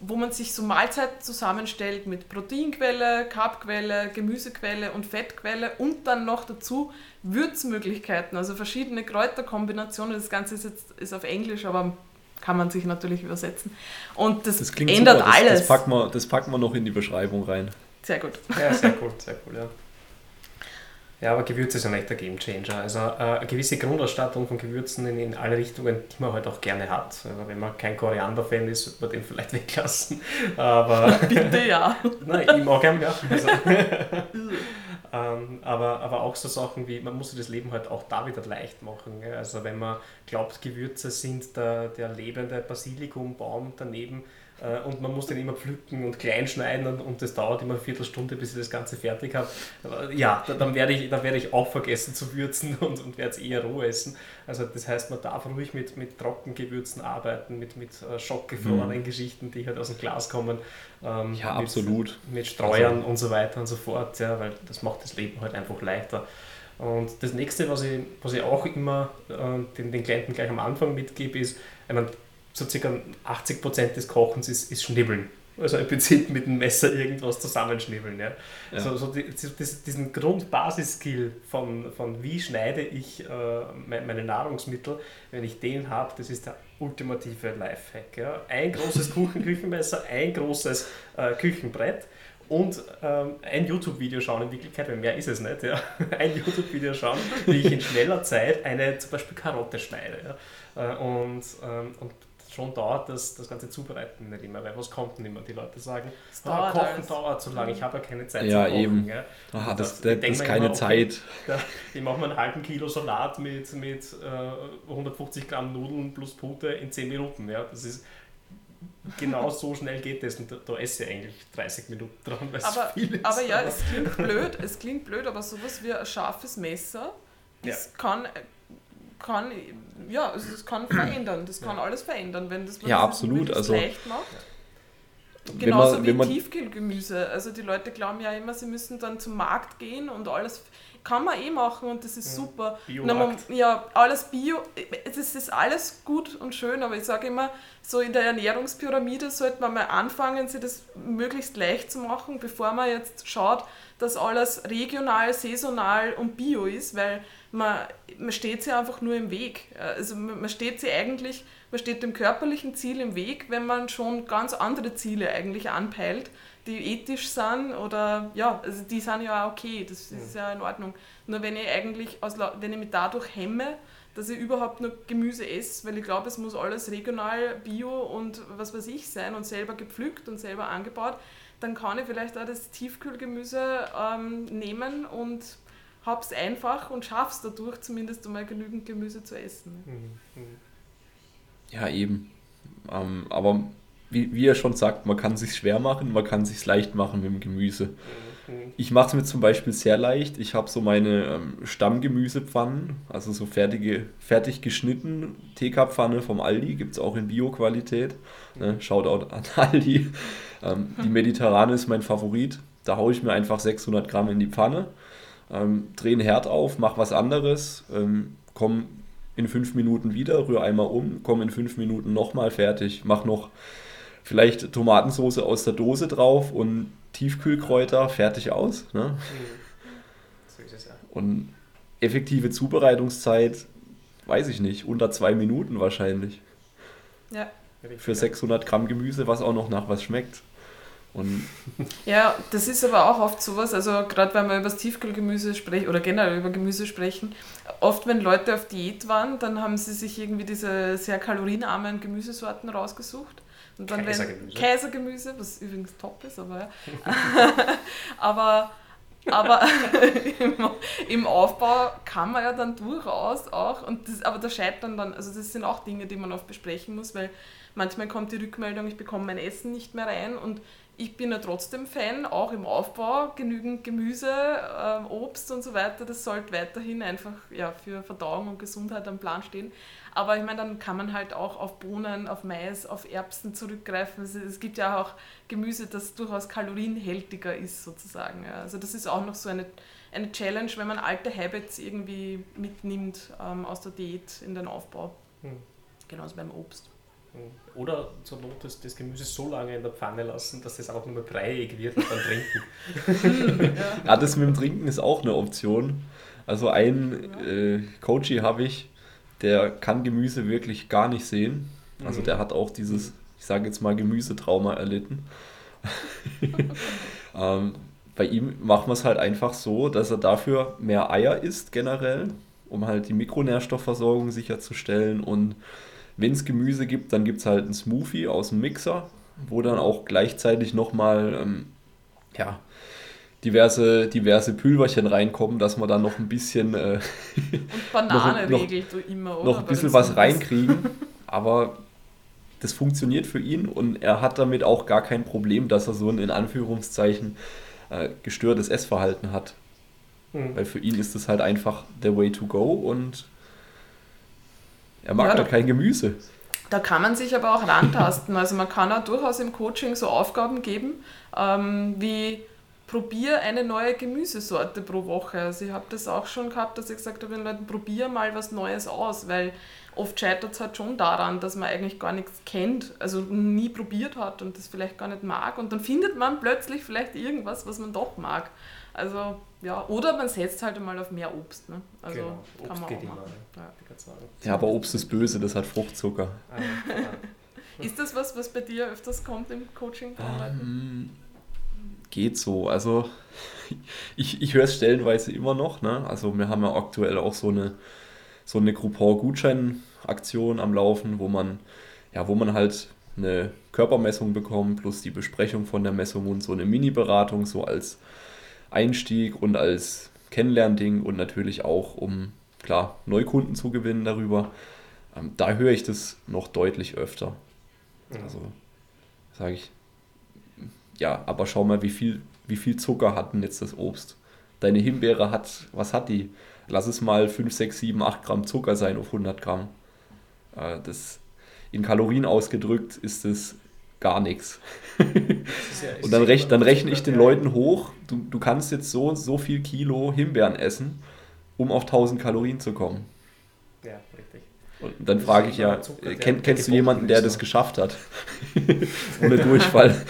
wo man sich so Mahlzeiten zusammenstellt mit Proteinquelle, Carbquelle, Gemüsequelle und Fettquelle und dann noch dazu Würzmöglichkeiten, also verschiedene Kräuterkombinationen. Das Ganze ist jetzt ist auf Englisch, aber kann man sich natürlich übersetzen. Und das, das ändert das, alles. Das packen, wir, das packen wir noch in die Beschreibung rein. Sehr gut. Ja, sehr cool, sehr cool, ja. Ja, aber Gewürze sind echt der Gamechanger. Also äh, eine gewisse Grundausstattung von Gewürzen in, in alle Richtungen, die man halt auch gerne hat. Also wenn man kein Koriander-Fan ist, wird man den vielleicht weglassen. Aber Bitte ja. Nein, ich mag ihn, ja. Also, ähm, aber, aber auch so Sachen wie, man muss sich das Leben halt auch da wieder leicht machen. Gell? Also wenn man glaubt, Gewürze sind der, der lebende Basilikumbaum daneben, und man muss den immer pflücken und klein schneiden und, und das dauert immer eine Viertelstunde, bis ich das Ganze fertig habe. Ja, dann werde ich, dann werde ich auch vergessen zu würzen und, und werde es eher roh essen. Also das heißt, man darf ruhig mit, mit Trockengewürzen arbeiten, mit, mit äh, schockgefrorenen mhm. Geschichten, die halt aus dem Glas kommen. Ähm, ja, mit, absolut. Mit Streuern also. und so weiter und so fort, ja, weil das macht das Leben halt einfach leichter. Und das nächste, was ich, was ich auch immer äh, den, den Klienten gleich am Anfang mitgebe, ist, ich meine, so circa 80% des Kochens ist, ist Schnibbeln. Also im Prinzip mit dem Messer irgendwas zusammenschnibbeln. Ja. ja. So, so die, diesen Grundbasis-Skill von, von wie schneide ich äh, meine Nahrungsmittel, wenn ich den habe, das ist der ultimative Lifehack. Ja. Ein großes Kuchenküchenmesser, ein großes äh, Küchenbrett und ähm, ein YouTube-Video schauen in Wirklichkeit, weil mehr ist es nicht, ja. ein YouTube-Video schauen, wie ich in schneller Zeit eine zum Beispiel Karotte schneide. Ja. Äh, und, ähm, und schon dauert das, das ganze Zubereiten nicht immer, weil was kommt denn immer? Die Leute sagen, ah, Kochen alles. dauert so lange, ich habe ja keine Zeit ja, zu kochen. Eben. Ja, Aha, das, das, das ist keine immer, okay, Zeit. Da, ich mache mir einen halben Kilo Salat mit, mit äh, 150 Gramm Nudeln plus Pute in 10 Minuten. Ja, das ist genau so schnell geht das und da, da esse ich eigentlich 30 Minuten dran, weil aber, viel ist. Aber ja, es klingt blöd, es klingt blöd, aber sowas wie ein scharfes Messer, das ja. kann kann, ja, also das kann verändern. Das kann ja. alles verändern, wenn das, wenn ja, absolut. Das also, leicht macht. Genauso man, wie Tiefkühlgemüse. Also die Leute glauben ja immer, sie müssen dann zum Markt gehen und alles kann man eh machen und das ist ja. super. Man, ja, alles Bio, das ist alles gut und schön, aber ich sage immer, so in der Ernährungspyramide sollte man mal anfangen, sich das möglichst leicht zu machen, bevor man jetzt schaut, dass alles regional, saisonal und bio ist, weil man, man steht sie einfach nur im Weg. Also man steht sie eigentlich, man steht dem körperlichen Ziel im Weg, wenn man schon ganz andere Ziele eigentlich anpeilt, die ethisch sind oder ja, also die sind ja auch okay, das ist ja in Ordnung. Nur wenn ich eigentlich, aus, wenn ich mich dadurch hemme, dass ich überhaupt nur Gemüse esse, weil ich glaube, es muss alles regional, bio und was weiß ich sein und selber gepflückt und selber angebaut, dann kann ich vielleicht auch das Tiefkühlgemüse ähm, nehmen und hab's einfach und schaff's dadurch zumindest einmal genügend Gemüse zu essen. Mhm, mhm. Ja, eben. Ähm, aber wie, wie er schon sagt, man kann sich schwer machen, man kann sich leicht machen mit dem Gemüse. Ich mache es mir zum Beispiel sehr leicht. Ich habe so meine ähm, Stammgemüsepfannen, also so fertige, fertig geschnitten. TK-Pfanne vom Aldi, gibt es auch in Bio-Qualität. Ne? Shoutout an Aldi. Ähm, die Mediterrane ist mein Favorit. Da haue ich mir einfach 600 Gramm in die Pfanne ähm, drehe einen Herd auf, mache was anderes, ähm, komme in fünf Minuten wieder, rühre einmal um, komme in fünf Minuten nochmal fertig, mache noch vielleicht Tomatensauce aus der Dose drauf und Tiefkühlkräuter, fertig aus. Ne? Mhm. So ist es ja. Und effektive Zubereitungszeit, weiß ich nicht, unter zwei Minuten wahrscheinlich. Ja. Für 600 Gramm Gemüse, was auch noch nach was schmeckt. Und ja, das ist aber auch oft sowas, also gerade wenn wir über das Tiefkühlgemüse sprechen oder generell über Gemüse sprechen, oft wenn Leute auf Diät waren, dann haben sie sich irgendwie diese sehr kalorienarmen Gemüsesorten rausgesucht. Und dann Kaisergemüse. Wenn, Kaisergemüse, was übrigens top ist, aber ja. aber aber im, im, Aufbau kann man ja dann durchaus auch, und das, aber da scheitern dann, also das sind auch Dinge, die man oft besprechen muss, weil manchmal kommt die Rückmeldung, ich bekomme mein Essen nicht mehr rein und ich bin ja trotzdem Fan, auch im Aufbau, genügend Gemüse, äh, Obst und so weiter, das sollte weiterhin einfach ja, für Verdauung und Gesundheit am Plan stehen. Aber ich meine, dann kann man halt auch auf Bohnen, auf Mais, auf Erbsen zurückgreifen. Es, es gibt ja auch Gemüse, das durchaus kalorienhältiger ist sozusagen. Ja. Also das ist auch noch so eine, eine Challenge, wenn man alte Habits irgendwie mitnimmt ähm, aus der Diät in den Aufbau. Hm. Genauso beim Obst. Oder zur Not das, das Gemüse so lange in der Pfanne lassen, dass es auch nur mehr breiig wird und dann trinken. ja. das mit dem Trinken ist auch eine Option. Also ein äh, Coachy habe ich, der kann Gemüse wirklich gar nicht sehen. Also mhm. der hat auch dieses, ich sage jetzt mal, Gemüsetrauma erlitten. ähm, bei ihm machen wir es halt einfach so, dass er dafür mehr Eier isst generell, um halt die Mikronährstoffversorgung sicherzustellen. Und wenn es Gemüse gibt, dann gibt es halt einen Smoothie aus dem Mixer, wo dann auch gleichzeitig nochmal ähm, ja, diverse, diverse Pülverchen reinkommen, dass wir dann noch ein bisschen äh, Und Banane noch, regelt du immer, oder? noch ein bisschen was reinkriegen. Aber das funktioniert für ihn und er hat damit auch gar kein Problem, dass er so ein in Anführungszeichen äh, gestörtes Essverhalten hat. Mhm. Weil für ihn ist das halt einfach the way to go und er mag Ja, da- kein Gemüse. Da kann man sich aber auch rantasten. Also man kann auch durchaus im Coaching so Aufgaben geben, ähm, wie probier eine neue Gemüsesorte pro Woche. Also ich habe das auch schon gehabt, dass ich gesagt habe, den Leuten, probier mal was Neues aus, weil oft scheitert es halt schon daran, dass man eigentlich gar nichts kennt, also nie probiert hat und das vielleicht gar nicht mag und dann findet man plötzlich vielleicht irgendwas, was man doch mag. Also ja, oder man setzt halt einmal auf mehr Obst. Ne? Also genau. kann Obst man geht auch immer. machen. Ja. Ja. Ich kann sagen. Ja, aber Obst ist böse, das hat Fruchtzucker. Ah. Ist das was, was bei dir öfters kommt im Coaching Leuten? Ähm, geht so. Also ich, ich höre es stellenweise immer noch. Ne? Also wir haben ja aktuell auch so eine, so eine Groupon-Gutschein-Aktion am Laufen, wo man, ja, wo man halt eine Körpermessung bekommt, plus die Besprechung von der Messung und so eine Mini-Beratung, so als Einstieg und als Kennenlernding und natürlich auch, um klar Neukunden zu gewinnen darüber. Ähm, da höre ich das noch deutlich öfter. Also sage ich, ja, aber schau mal, wie viel, wie viel Zucker hat denn jetzt das Obst? Deine Himbeere hat, was hat die? Lass es mal 5, 6, 7, 8 Gramm Zucker sein auf 100 Gramm. Äh, Das, in Kalorien ausgedrückt ist es gar nichts. Das Und dann, rech, dann rechne ich den. Leuten hoch, du, du kannst jetzt so und so viel Kilo Himbeeren essen, um auf 1000 Kalorien zu kommen. Ja, richtig. Und dann Das frage ich ja, äh, der- kenn, der kennst du jemanden, der das ne? geschafft hat? Ohne Durchfall.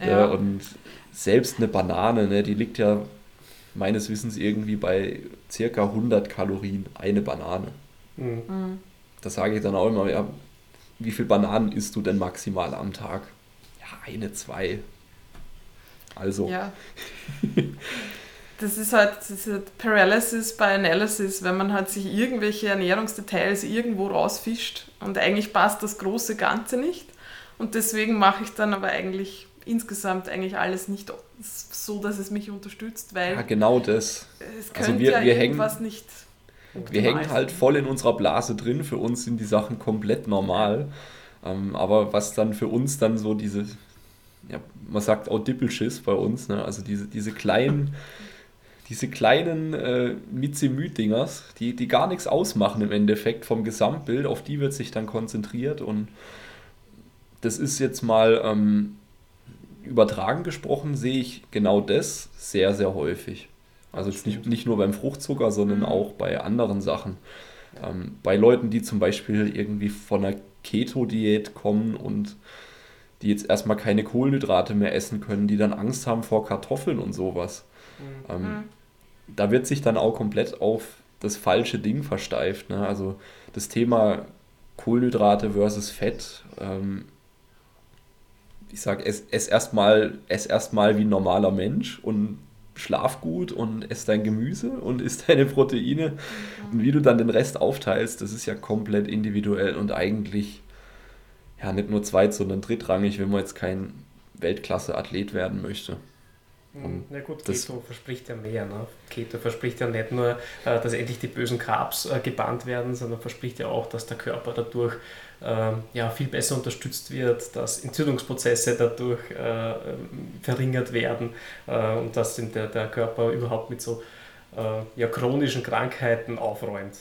Ja. Ja. und selbst eine Banane, ne, die liegt ja meines Wissens irgendwie bei circa 100 Kalorien, eine Banane. Mhm. Mhm. Da sage ich dann auch immer, ja, wie viel Bananen isst du denn maximal am Tag? Ja, eine, zwei. Also, Ja. Das ist halt ist halt Paralysis by Analysis, wenn man halt sich irgendwelche Ernährungsdetails irgendwo rausfischt und eigentlich passt das große Ganze nicht. Und deswegen mache ich dann aber eigentlich insgesamt eigentlich alles nicht so, dass es mich unterstützt, weil ja, genau das. es also könnte wir- ja wir hängen- irgendwas nicht. Wir hängen halt voll in unserer Blase drin. Für uns sind die Sachen komplett normal. Ähm, aber was dann für uns dann so diese, ja, man sagt auch Dippelschiss bei uns, ne? also diese, diese kleinen, diese kleinen äh, Mitzemü-Dingers, die, die gar nichts ausmachen im Endeffekt vom Gesamtbild, auf die wird sich dann konzentriert und das ist jetzt mal ähm, übertragen gesprochen, sehe ich genau das sehr, sehr häufig. Also jetzt nicht, nicht nur beim Fruchtzucker, sondern Mhm. auch bei anderen Sachen. Ähm, bei Leuten, die zum Beispiel irgendwie von einer Keto-Diät kommen und die jetzt erstmal keine Kohlenhydrate mehr essen können, die dann Angst haben vor Kartoffeln und sowas. Mhm. Ähm, Mhm. Da wird sich dann auch komplett auf das falsche Ding versteift. Ne? Also das Thema Kohlenhydrate versus Fett. Ähm, ich sage, ess, ess erstmal erst mal wie ein normaler Mensch und schlaf gut und ess dein Gemüse und isst deine Proteine. Und wie du dann den Rest aufteilst, das ist ja komplett individuell und eigentlich ja nicht nur zweit, sondern drittrangig, wenn man jetzt kein Weltklasse-Athlet werden möchte. Mhm. Na gut, das- Keto verspricht ja mehr. Ne? Keto verspricht ja nicht nur, äh, dass endlich die bösen Carbs äh, gebannt werden, sondern verspricht ja auch, dass der Körper dadurch ähm, ja, viel besser unterstützt wird, dass Entzündungsprozesse dadurch äh, ähm, verringert werden und dass der, der Körper überhaupt mit so ja, chronischen Krankheiten aufräumt.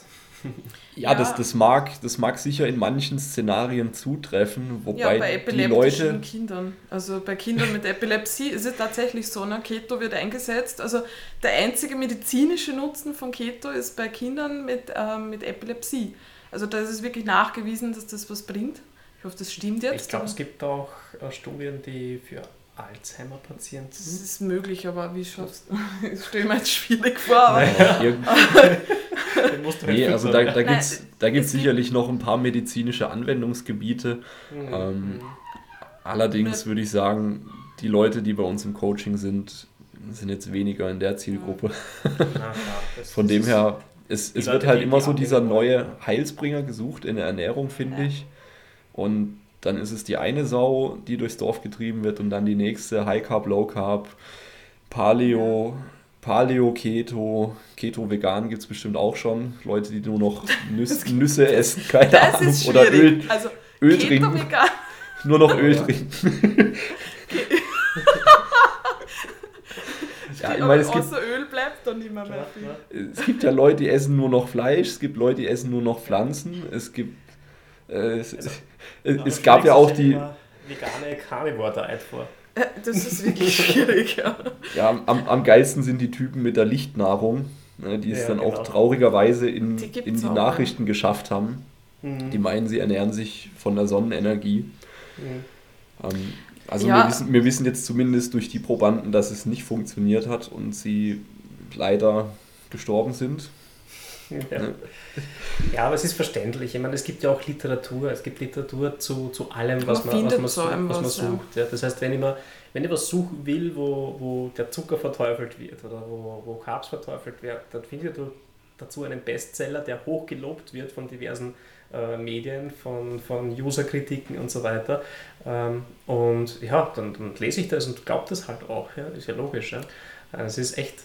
Ja, Ja. Das, das, mag, das mag sicher in manchen Szenarien zutreffen, Ja, wobei bei die Leute. Kindern. Also bei Kindern mit Epilepsie ist es tatsächlich so, ne? Keto wird eingesetzt. Also der einzige medizinische Nutzen von Keto ist bei Kindern mit, ähm, mit Epilepsie. Also da ist es wirklich nachgewiesen, dass das was bringt. Ich hoffe, das stimmt jetzt. Ich glaube, es gibt auch äh, Studien, die für Alzheimer-Patienten das ist möglich, aber wie schaffst du? Das stelle ich mir jetzt schwierig vor. Aber du halt nee, also da, da gibt es da gibt's sicherlich noch ein paar medizinische Anwendungsgebiete. Mhm. ähm, Allerdings würde ich sagen, die Leute, die bei uns im Coaching sind, sind jetzt weniger in der Zielgruppe. Ja, Von dem her, es, es wird halt immer so dieser neue Heilsbringer gesucht in der Ernährung, finde ich. Und dann ist es die eine Sau, die durchs Dorf getrieben wird und dann die nächste High Carb, Low Carb, Paleo, Paleo, Keto, Keto vegan gibt es bestimmt auch schon. Leute, die nur noch Nüs Nüsse essen, keine das Ahnung. Oder Öl, also, Öl trinken. Vegan. Nur noch Öl trinken. ja, ich meine, es gibt, Öl bleibt dann nicht mehr, mehr viel. Es gibt ja Leute, die essen nur noch Fleisch, es gibt Leute, die essen nur noch Pflanzen, es gibt. Äh, es, also, es, es gab ja auch die. Vegane Carnivore Diet vor. Das ist wirklich schwierig, ja. Ja, am, am geilsten sind die Typen mit der Lichtnahrung, ne, die es ja, dann genau. auch traurigerweise in die, in die auch, Nachrichten ja. geschafft haben. Mhm. Die meinen, sie ernähren sich von der Sonnenenergie. Mhm. Ähm, also ja. wir, wissen, wir wissen jetzt zumindest durch die Probanden, dass es nicht funktioniert hat und sie leider gestorben sind. Ja. Ja, aber es ist verständlich. Ich meine, es gibt ja auch Literatur. Es gibt Literatur zu, zu allem, was man, man, was man, was man sucht. Ja. Das heißt, wenn ich, mal, wenn ich was suchen will, wo, wo der Zucker verteufelt wird oder wo, wo Carbs verteufelt werden, dann finde ich dazu einen Bestseller, der hochgelobt wird von diversen äh, Medien, von, von User-Kritiken und so weiter. Ähm, und ja, dann, dann, lese ich das und glaube das halt auch. Ja, ist ja logisch. Ja. Also es ist echt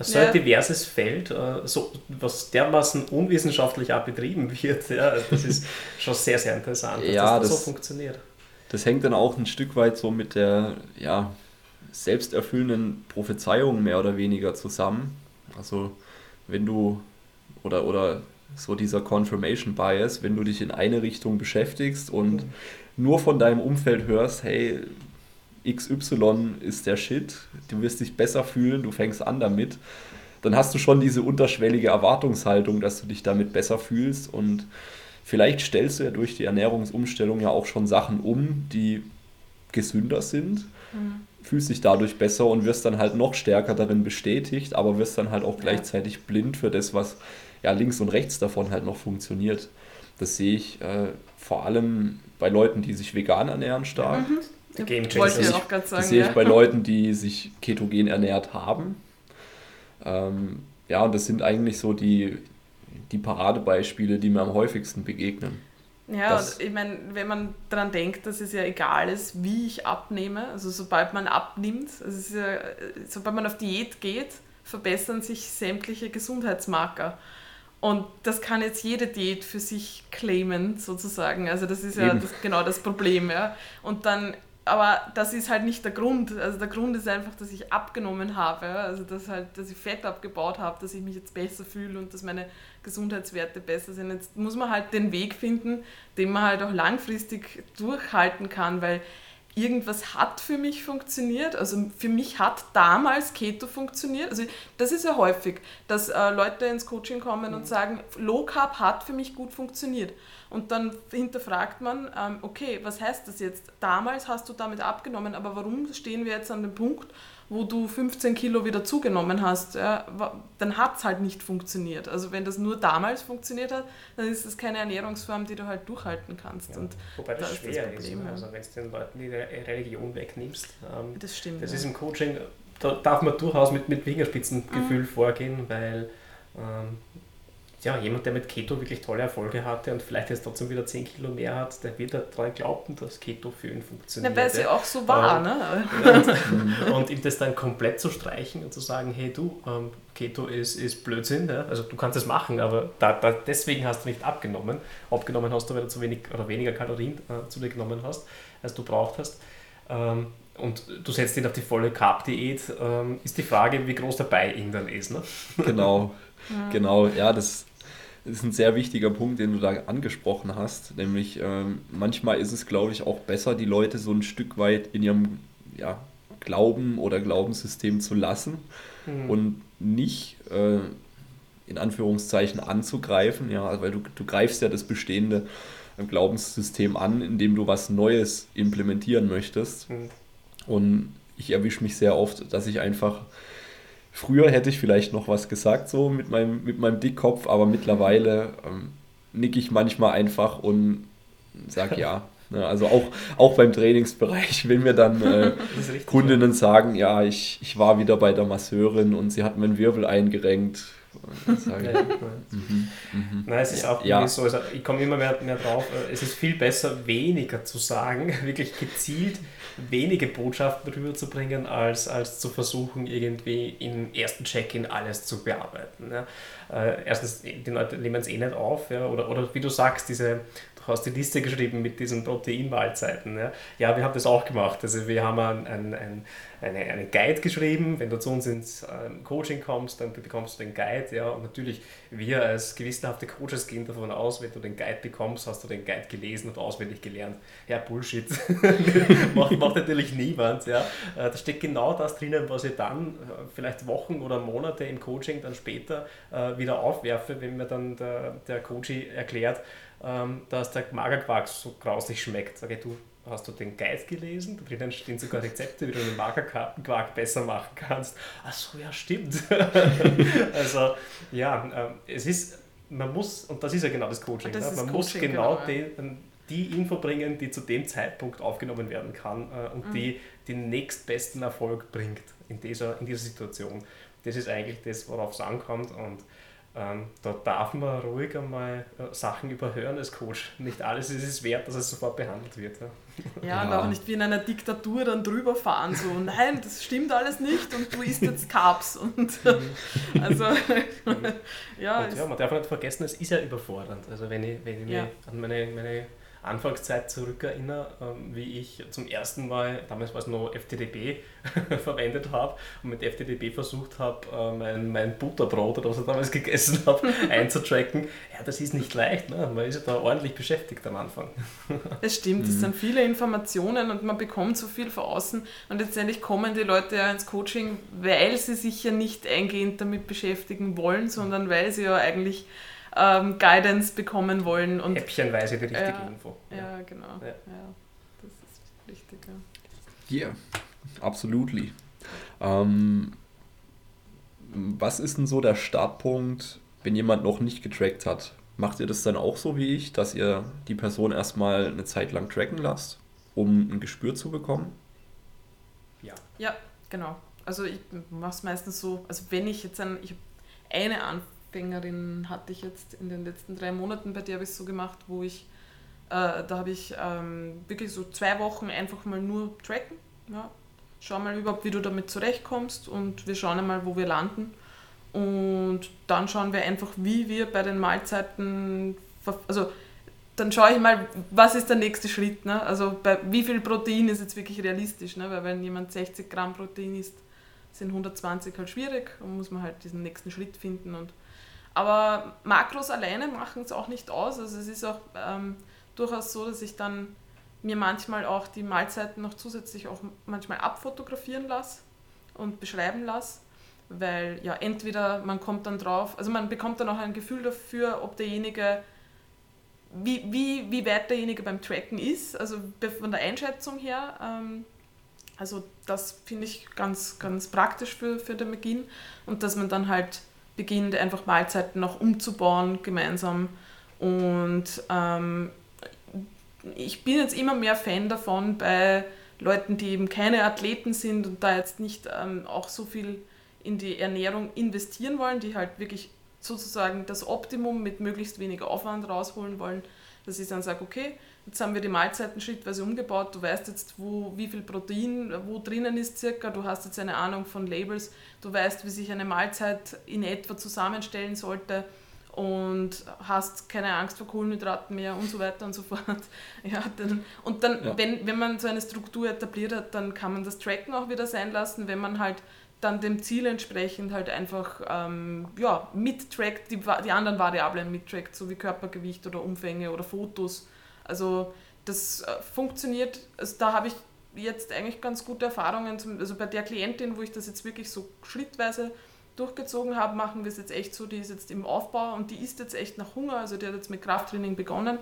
so ein ja. diverses Feld, äh, so, was dermaßen unwissenschaftlich auch betrieben wird. Ja, das ist schon sehr, sehr interessant, dass ja, das, das so funktioniert. Das hängt dann auch ein Stück weit so mit der ja, selbsterfüllenden Prophezeiung mehr oder weniger zusammen. Also wenn du oder, oder so dieser Confirmation Bias, wenn du dich in eine Richtung beschäftigst und mhm. nur von deinem Umfeld hörst, hey, XY ist der Shit, du wirst dich besser fühlen, du fängst an damit, dann hast du schon diese unterschwellige Erwartungshaltung, dass du dich damit besser fühlst und vielleicht stellst du ja durch die Ernährungsumstellung ja auch schon Sachen um, die gesünder sind, mhm. fühlst dich dadurch besser und wirst dann halt noch stärker darin bestätigt, aber wirst dann halt auch gleichzeitig blind für das, was ja links und rechts davon halt noch funktioniert. Das sehe ich äh, vor allem bei Leuten, die sich vegan ernähren, stark. Mhm. Game Wollte ich auch gerade sagen. Das sehe ich ja. bei Leuten, die sich ketogen ernährt haben. Ähm, ja, und das sind eigentlich so die, die Paradebeispiele, die mir am häufigsten begegnen. Ja, und ich meine, wenn man daran denkt, dass es ja egal ist, wie ich abnehme, also sobald man abnimmt, also ja, sobald man auf Diät geht, verbessern sich sämtliche Gesundheitsmarker. Und das kann jetzt jede Diät für sich claimen, sozusagen. Also das ist ja das, genau das Problem. Ja. Und dann aber das ist halt nicht der Grund. Also der Grund ist einfach, dass ich abgenommen habe, also dass halt, dass ich Fett abgebaut habe, dass ich mich jetzt besser fühle und dass meine Gesundheitswerte besser sind. Jetzt muss man halt den Weg finden, den man halt auch langfristig durchhalten kann, weil irgendwas hat für mich funktioniert. Also für mich hat damals Keto funktioniert. Also das ist ja häufig, dass äh, Leute ins Coaching kommen mhm. und sagen, Low Carb hat für mich gut funktioniert. Und dann hinterfragt man, ähm, okay, was heißt das jetzt? Damals hast du damit abgenommen, aber warum stehen wir jetzt an dem Punkt, wo du 15 Kilo wieder zugenommen hast? Ja, dann hat es halt nicht funktioniert. Also wenn das nur damals funktioniert hat, dann ist das keine Ernährungsform, die du halt durchhalten kannst. Ja, und wobei das, das schwer ist. Problem, ist also wenn du den Leuten die Religion wegnimmst, ähm, das stimmt. Das ist im Coaching, da darf man durchaus mit, mit Fingerspitzengefühl mhm. vorgehen, weil ähm, ja, jemand, der mit Keto wirklich tolle Erfolge hatte und vielleicht jetzt trotzdem wieder 10 Kilo mehr hat, der wird daran glauben, dass Keto für ihn funktioniert. Ja, weil es ja auch so war, ähm, ne? Und, und, ihm das dann komplett zu streichen und zu sagen, hey du, ähm, Keto ist, ist Blödsinn, ja? also du kannst es machen, aber da, da, deswegen hast du nicht abgenommen. Abgenommen hast du, weil du zu wenig oder weniger Kalorien äh, zu dir genommen hast, als du braucht hast. Ähm, und du setzt ihn auf die volle Carb-Diät, ähm, ist die Frage, wie groß der Buy-in dann ist. Ne? Genau, ja. genau, ja, das das ist ein sehr wichtiger Punkt, den du da angesprochen hast. Nämlich ähm, manchmal ist es, glaube ich, auch besser, die Leute so ein Stück weit in ihrem ja, Glauben oder Glaubenssystem zu lassen mhm. und nicht äh, in Anführungszeichen anzugreifen, ja, weil du, du greifst ja das bestehende Glaubenssystem an, indem du was Neues implementieren möchtest. Mhm. Und ich erwische mich sehr oft, dass ich einfach Früher hätte ich vielleicht noch was gesagt, so mit meinem, mit meinem Dickkopf, aber mittlerweile ähm, nicke ich manchmal einfach und sage ja. Ne, also auch, auch beim Trainingsbereich, wenn mir dann äh, richtig, Kundinnen ja. sagen, ja, ich, ich war wieder bei der Masseurin und sie hat meinen Wirbel eingerenkt. Sage, ja, mhm, mhm. Nein, es ist auch ja. so, also ich komme immer mehr, mehr drauf, äh, es ist viel besser, weniger zu sagen, wirklich gezielt wenige Botschaften rüberzubringen, als, als zu versuchen, irgendwie im ersten Check-in alles zu bearbeiten. Ja. Äh, erstens, die Leute nehmen es eh nicht auf, ja, oder, oder wie du sagst, diese, hast die Liste geschrieben mit diesen Proteinmahlzeiten. Ja. ja, wir haben das auch gemacht. Also wir haben ein, ein, ein eine, einen Guide geschrieben. Wenn du zu uns ins ähm, Coaching kommst, dann bekommst du den Guide. Ja, und natürlich, wir als gewissenhafte Coaches gehen davon aus, wenn du den Guide bekommst, hast du den Guide gelesen und auswendig gelernt. Ja, Bullshit. macht, macht natürlich niemand. Ja. Äh, da steckt genau das drinnen, was ich dann äh, vielleicht Wochen oder Monate im Coaching dann später äh, wieder aufwerfe, wenn mir dann der, der Coach erklärt, ähm, dass der Magerquark so grauslich schmeckt. Sage ich, du hast du den Guide gelesen? Da drinnen stehen sogar Rezepte, wie du den Magerquark besser machen kannst. Ach so, ja, stimmt. also, ja, ähm, es ist, man muss, und das ist ja genau das Coaching, das ne? man Coaching, muss genau, genau den, ähm, die Info bringen, die zu dem Zeitpunkt aufgenommen werden kann äh, und mhm. die den nächstbesten Erfolg bringt in dieser, in dieser Situation. Das ist eigentlich das, worauf es ankommt und ähm, da darf man ruhig einmal äh, Sachen überhören als Coach. Nicht alles ist es wert, dass es sofort behandelt wird. Ja. Ja, ja, und auch nicht wie in einer Diktatur dann drüber fahren, so, nein, das stimmt alles nicht und du isst jetzt Carbs. Und, mhm. also, ja. Und ja, man darf nicht vergessen, es ist ja überfordernd. Also wenn ich, wenn ich ja. mich an meine, meine Anfangszeit zurückerinnere, ähm, wie ich zum ersten Mal, damals war es noch FTDB, verwendet habe und mit FTDB versucht habe, äh, mein, mein Butterbrot oder was ich damals gegessen habe, einzutracken. Ja, das ist nicht leicht, ne? man ist ja da ordentlich beschäftigt am Anfang. Es stimmt, es mhm. sind viele Informationen und man bekommt so viel von außen und letztendlich kommen die Leute ja ins Coaching, weil sie sich ja nicht eingehend damit beschäftigen wollen, sondern weil sie ja eigentlich ähm, Guidance bekommen wollen. Und, Häppchenweise die richtige ja, Info. Ja, genau. Ja. ja. das ist richtig. Ja, yeah, absolutely. Ähm, was ist denn so der Startpunkt, wenn jemand noch nicht getrackt hat? Macht ihr das dann auch so wie ich, dass ihr die Person erstmal eine Zeit lang tracken lasst, um ein Gespür zu bekommen? Ja. Ja, genau. Also ich mache es meistens so, also wenn ich jetzt ein, ich eine Anfrage Gängerin hatte ich jetzt in den letzten drei Monaten, bei der habe ich es so gemacht, wo ich, äh, da habe ich ähm, wirklich so zwei Wochen einfach mal nur tracken. Ja. Schau mal überhaupt, wie du damit zurechtkommst und wir schauen einmal, wo wir landen. Und dann schauen wir einfach, wie wir bei den Mahlzeiten, also dann schaue ich mal, was ist der nächste Schritt. Ne? Also bei wie viel Protein ist jetzt wirklich realistisch, ne? weil wenn jemand 60 Gramm Protein isst, sind 120 halt schwierig und muss man halt diesen nächsten Schritt finden und aber Makros alleine machen es auch nicht aus. Also es ist auch ähm, durchaus so, dass ich dann mir manchmal auch die Mahlzeiten noch zusätzlich auch manchmal abfotografieren lasse und beschreiben lasse. Weil ja entweder man kommt dann drauf, also man bekommt dann auch ein Gefühl dafür, ob derjenige, wie, wie, wie weit derjenige beim Tracken ist, also von der Einschätzung her. Ähm, also das finde ich ganz, ganz praktisch für, für den Beginn und dass man dann halt beginnt, einfach Mahlzeiten noch umzubauen gemeinsam. Und ähm, ich bin jetzt immer mehr Fan davon bei Leuten, die eben keine Athleten sind und da jetzt nicht ähm, auch so viel in die Ernährung investieren wollen, die halt wirklich sozusagen das Optimum mit möglichst weniger Aufwand rausholen wollen, dass ich dann sage, okay, Jetzt haben wir die Mahlzeiten schrittweise umgebaut. Du weißt jetzt, wo, wie viel Protein wo drinnen ist circa. Du hast jetzt eine Ahnung von Labels. Du weißt, wie sich eine Mahlzeit in etwa zusammenstellen sollte und hast keine Angst vor Kohlenhydraten mehr und so weiter und so fort. Ja, dann, und dann, ja. wenn, wenn man so eine Struktur etabliert hat, dann kann man das Tracken auch wieder sein lassen, wenn man halt dann dem Ziel entsprechend halt einfach ähm, ja, mittrackt, die, die anderen Variablen mittrackt, so wie Körpergewicht oder Umfänge oder Fotos also das äh, funktioniert, also da habe ich jetzt eigentlich ganz gute Erfahrungen. Also bei der Klientin, wo ich das jetzt wirklich so schrittweise durchgezogen habe, machen wir es jetzt echt so, die ist jetzt im Aufbau und die isst jetzt echt nach Hunger, also die hat jetzt mit Krafttraining begonnen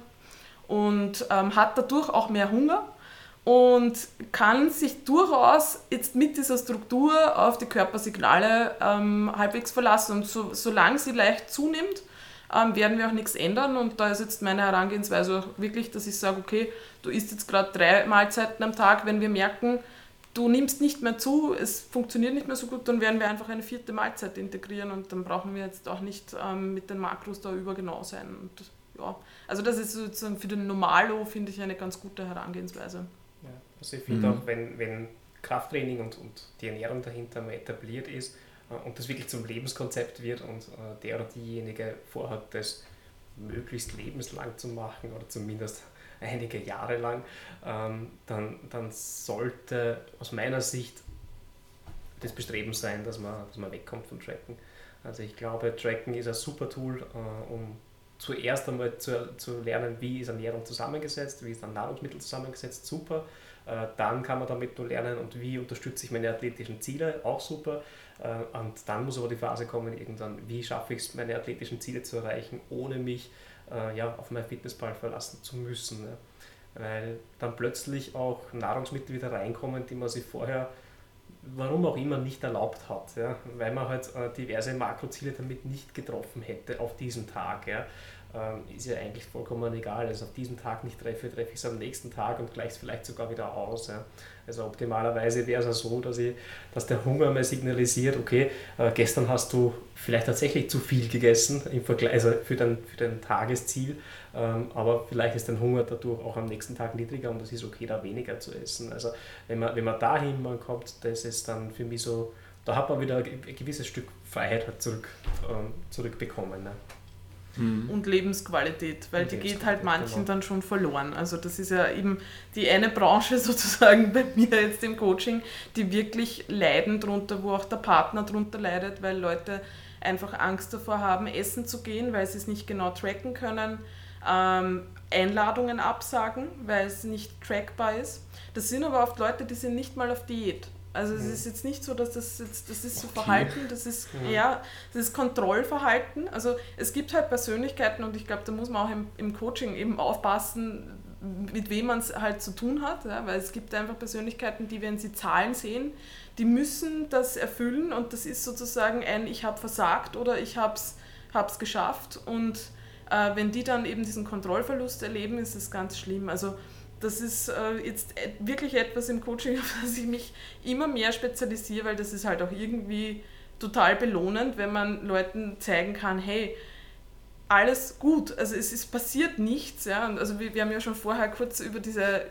und ähm, hat dadurch auch mehr Hunger und kann sich durchaus jetzt mit dieser Struktur auf die Körpersignale ähm, halbwegs verlassen. Und so, solange sie leicht zunimmt, ähm, werden wir auch nichts ändern. Und da ist jetzt meine Herangehensweise auch wirklich, dass ich sage, okay, du isst jetzt gerade drei Mahlzeiten am Tag, wenn wir merken, du nimmst nicht mehr zu, es funktioniert nicht mehr so gut, dann werden wir einfach eine vierte Mahlzeit integrieren und dann brauchen wir jetzt auch nicht ähm, mit den Makros da übergenau sein. Und, ja, also das ist sozusagen für den Normalo, finde ich, eine ganz gute Herangehensweise. Ja, also ich finde mhm. auch, wenn, wenn Krafttraining und, und die Ernährung dahinter mal etabliert ist und das wirklich zum Lebenskonzept wird und äh, der oder diejenige vorhat, das möglichst lebenslang zu machen oder zumindest einige Jahre lang, ähm, dann, dann sollte aus meiner Sicht das Bestreben sein, dass man, dass man wegkommt vom Tracken. Also ich glaube, Tracken ist ein super Tool, äh, um zuerst einmal zu, zu lernen, wie ist Ernährung zusammengesetzt, wie ist ein Nahrungsmittel zusammengesetzt, super. Äh, dann kann man damit nur lernen und wie unterstütze ich meine athletischen Ziele, auch super. Äh, und dann muss aber die Phase kommen, irgendwann, wie schaffe ich es, meine athletischen Ziele zu erreichen, ohne mich äh, ja, auf mein Fitnessball verlassen zu müssen. Weil dann plötzlich auch Nahrungsmittel wieder reinkommen, die man sich vorher, warum auch immer, nicht erlaubt hat. Ja? Weil man halt diverse Makroziele damit nicht getroffen hätte auf diesem Tag. Ja? Ähm, ist ja eigentlich vollkommen egal. Also auf diesem Tag nicht treffe, treffe ich es am nächsten Tag und gleich es vielleicht sogar wieder aus. Ja. Also optimalerweise wäre es ja so, dass, ich, dass der Hunger mal signalisiert, okay, äh, gestern hast du vielleicht tatsächlich zu viel gegessen im Vergleich, also für dein, für dein Tagesziel, ähm, aber vielleicht ist dein Hunger dadurch auch am nächsten Tag niedriger und es ist okay, da weniger zu essen. Also wenn man, wenn man dahin mal kommt, das ist dann für mich so, da hat man wieder ein gewisses Stück Freiheit zurück, ähm, zurückbekommen. Ne? Mhm. und Lebensqualität, weil die geht halt manchen genau. dann schon verloren. Also das ist ja eben die eine Branche sozusagen bei mir jetzt im Coaching, die wirklich leiden drunter, wo auch der Partner drunter leidet, weil Leute einfach Angst davor haben, essen zu gehen, weil sie es nicht genau tracken können, ähm, Einladungen absagen, weil es nicht trackbar ist. Das sind aber oft Leute, die sind nicht mal auf Diät. Also es ist jetzt nicht so, dass das jetzt, das ist so. Verhalten, das ist ja. ja, das ist Kontrollverhalten. Also es gibt halt Persönlichkeiten und ich glaube, da muss man auch im, im Coaching eben aufpassen, mit wem man es halt zu tun hat, ja, weil es gibt einfach Persönlichkeiten, die, wenn sie Zahlen sehen, die müssen das erfüllen und das ist sozusagen ein Ich habe versagt oder ich habe es geschafft und äh, wenn die dann eben diesen Kontrollverlust erleben, ist es ganz schlimm. Also das ist äh, jetzt wirklich etwas im Coaching, auf das ich mich immer mehr spezialisiere, weil das ist halt auch irgendwie total belohnend, wenn man Leuten zeigen kann, hey, alles gut, also es ist passiert nichts. Ja? Also wir, wir haben ja schon vorher kurz über diese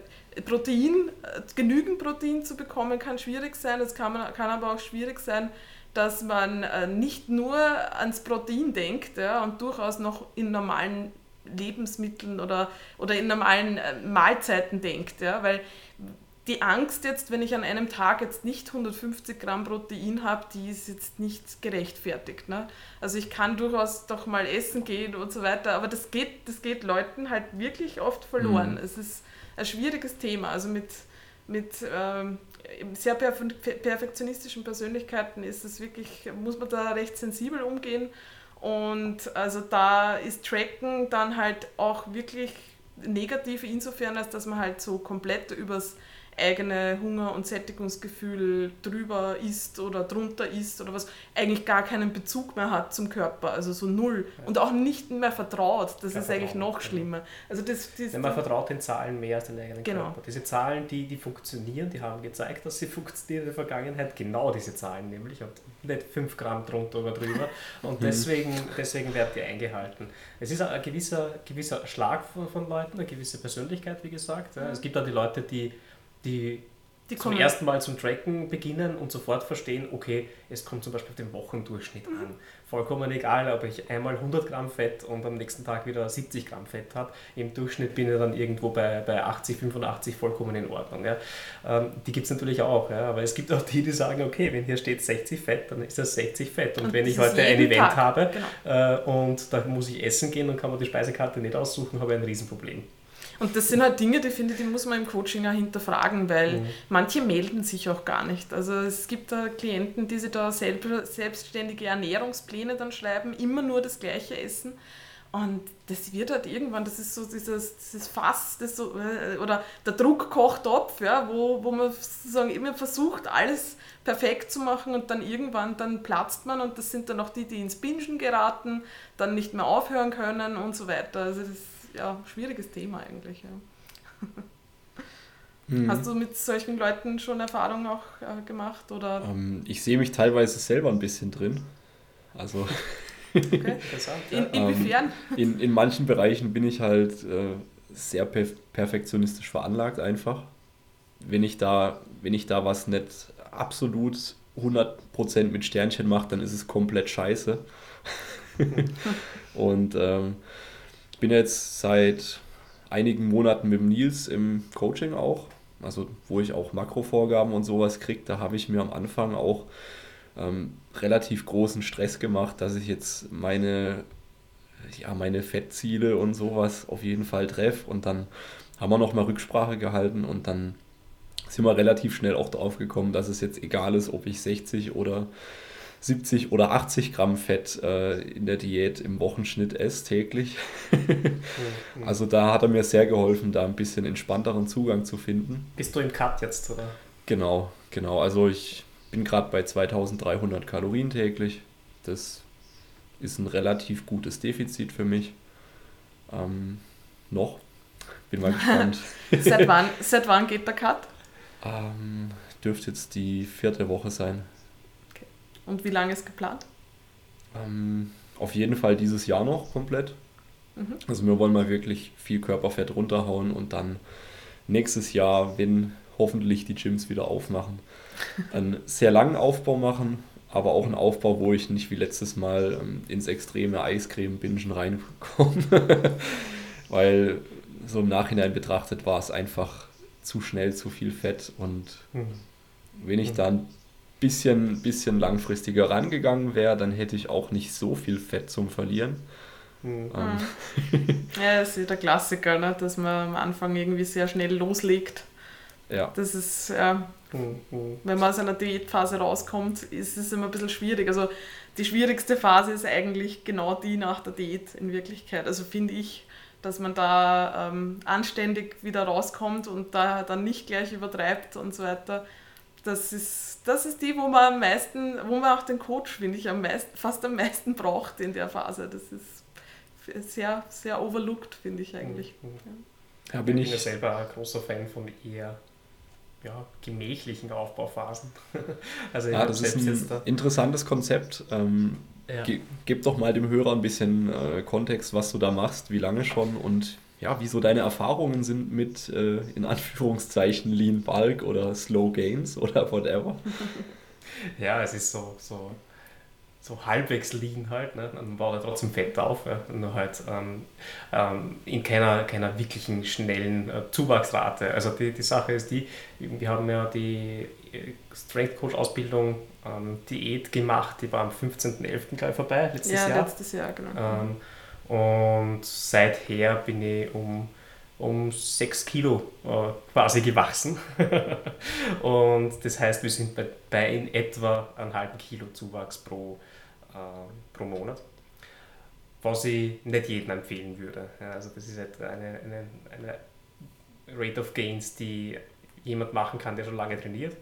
Protein, äh, genügend Protein zu bekommen, kann schwierig sein. Es kann, kann aber auch schwierig sein, dass man äh, nicht nur ans Protein denkt ja, und durchaus noch in normalen Lebensmitteln oder, oder in normalen äh, Mahlzeiten denkt. Ja? Weil die Angst jetzt, wenn ich an einem Tag jetzt nicht 150 Gramm Protein habe, die ist jetzt nicht gerechtfertigt. Ne? Also ich kann durchaus doch mal essen gehen und so weiter, aber das geht, das geht Leuten halt wirklich oft verloren. Mhm. Es ist ein schwieriges Thema. Also mit, mit ähm, sehr perfektionistischen Persönlichkeiten ist es wirklich, muss man da recht sensibel umgehen und also da ist Tracken dann halt auch wirklich negativ insofern, als dass man halt so komplett übers eigene Hunger- und Sättigungsgefühl drüber ist oder drunter ist oder was, eigentlich gar keinen Bezug mehr hat zum Körper, also so null. Und auch nicht mehr vertraut, das Kein ist eigentlich noch schlimmer. Also das, das, man vertraut den Zahlen mehr als den eigenen genau. Körper. Diese Zahlen, die, die funktionieren, die haben gezeigt, dass sie funktionieren in der Vergangenheit, genau diese Zahlen nämlich und nicht 5 Gramm drunter oder drüber. Und mhm. deswegen, deswegen werden die eingehalten. Es ist ein gewisser, gewisser Schlag von, von Leuten, eine gewisse Persönlichkeit, wie gesagt. Es gibt auch die Leute, die die, die zum ersten Mal zum Tracken beginnen und sofort verstehen, okay, es kommt zum Beispiel auf den Wochendurchschnitt mhm. an. Vollkommen egal, ob ich einmal 100 Gramm Fett und am nächsten Tag wieder 70 Gramm Fett habe. Im Durchschnitt bin ich dann irgendwo bei, bei 80, 85 vollkommen in Ordnung. Ja. Ähm, die gibt es natürlich auch, ja. aber es gibt auch die, die sagen, okay, wenn hier steht 60 Fett, dann ist das 60 Fett. Und, und wenn ich heute ein Event Tag. habe genau. äh, und da muss ich essen gehen und kann man die Speisekarte nicht aussuchen, habe ich ein Riesenproblem. Und das sind halt Dinge, die finde die muss man im Coaching auch hinterfragen, weil mhm. manche melden sich auch gar nicht. Also es gibt da Klienten, die sich da selbst, selbstständige Ernährungspläne dann schreiben, immer nur das gleiche essen. Und das wird halt irgendwann, das ist so dieses, dieses Fass, das so, äh, oder der Druckkochtopf, ja, wo, wo man sozusagen immer versucht, alles perfekt zu machen und dann irgendwann dann platzt man und das sind dann auch die, die ins Bingen geraten, dann nicht mehr aufhören können und so weiter. Also das ja schwieriges Thema eigentlich. Ja. Mhm. Hast du mit solchen Leuten schon Erfahrungen auch äh, gemacht? Oder? Ähm, ich sehe mich teilweise selber ein bisschen drin. Also Okay. In, inwiefern? Ähm, in, in manchen Bereichen bin ich halt äh, sehr perf perfektionistisch veranlagt einfach. Wenn ich da, wenn ich da was nicht absolut 100% mit Sternchen mache, dann ist es komplett scheiße. Und ähm, bin jetzt seit einigen Monaten mit dem Nils im Coaching auch, also wo ich auch Makrovorgaben und sowas kriege, da habe ich mir am Anfang auch ähm, relativ großen Stress gemacht, dass ich jetzt meine, ja, meine Fettziele und sowas auf jeden Fall treffe. Und dann haben wir nochmal Rücksprache gehalten und dann sind wir relativ schnell auch drauf gekommen, dass es jetzt egal ist, ob ich 60 oder 70 oder 80 Gramm Fett äh, in der Diät im Wochenschnitt esse täglich. also da hat er mir sehr geholfen, da ein bisschen entspannteren Zugang zu finden. Bist du im Cut jetzt, oder? Genau, genau. Also ich bin gerade bei 2300 Kalorien täglich. Das ist ein relativ gutes Defizit für mich. Ähm, noch. Bin mal gespannt. seit, wann, seit wann geht der Cut? Ähm, dürfte jetzt die vierte Woche sein. Und wie lange ist geplant? Ähm, auf jeden Fall dieses Jahr noch komplett. Mhm. Also wir wollen mal wirklich viel Körperfett runterhauen und dann nächstes Jahr, wenn hoffentlich die Gyms wieder aufmachen, einen sehr langen Aufbau machen, aber auch einen Aufbau, wo ich nicht wie letztes Mal ähm, ins extreme Eiscreme-Bingen reinkomme. Weil so im Nachhinein betrachtet war es einfach zu schnell, zu viel Fett und mhm. wenn ich mhm. Bisschen, bisschen langfristiger rangegangen wäre, dann hätte ich auch nicht so viel Fett zum Verlieren. Mhm. Ähm. ja, das ist der Klassiker, ne? dass man am Anfang irgendwie sehr schnell loslegt. Ja. Das ist, ja, Mhm. Wenn man aus einer Diätphase rauskommt, ist es immer ein bisschen schwierig. Also die schwierigste Phase ist eigentlich genau die nach der Diät in Wirklichkeit. Also finde ich, dass man da ähm, anständig wieder rauskommt und da dann nicht gleich übertreibt und so weiter. Das ist, das ist die, wo man am meisten, wo man auch den Coach, finde ich, am meisten, fast am meisten braucht in der Phase. Das ist sehr, sehr overlooked, finde ich eigentlich. Mhm. Ja. Ja, bin ich bin ja selber ein großer Fan von eher ja, gemächlichen Aufbauphasen. also ja, das ist ein da interessantes Konzept. Ähm, ja. ge gib doch mal dem Hörer ein bisschen äh, Kontext, was du da machst, wie lange schon und ja, wieso deine Erfahrungen sind mit äh, in Anführungszeichen Lean Bulk oder Slow Gains oder whatever. ja, es ist so, so so halbwegs liegen halt, ne? man baut er trotzdem Fett auf, ja? nur halt ähm, ähm, in keiner, keiner wirklichen schnellen äh, Zuwachsrate. Also die, die Sache ist die, wir haben ja die äh, Strength Coach Ausbildung ähm, Diät gemacht, die war am 15.11. gleich vorbei, letztes ja, Jahr. Ja, letztes Jahr, genau. Ähm, und seither bin ich um um 6 Kilo äh, quasi gewachsen. und das heißt, wir sind bei, bei in etwa einem halben Kilo Zuwachs pro, äh, pro Monat. Was ich nicht jedem empfehlen würde. Ja, also das ist halt eine, eine, eine Rate of Gains, die jemand machen kann, der schon lange trainiert.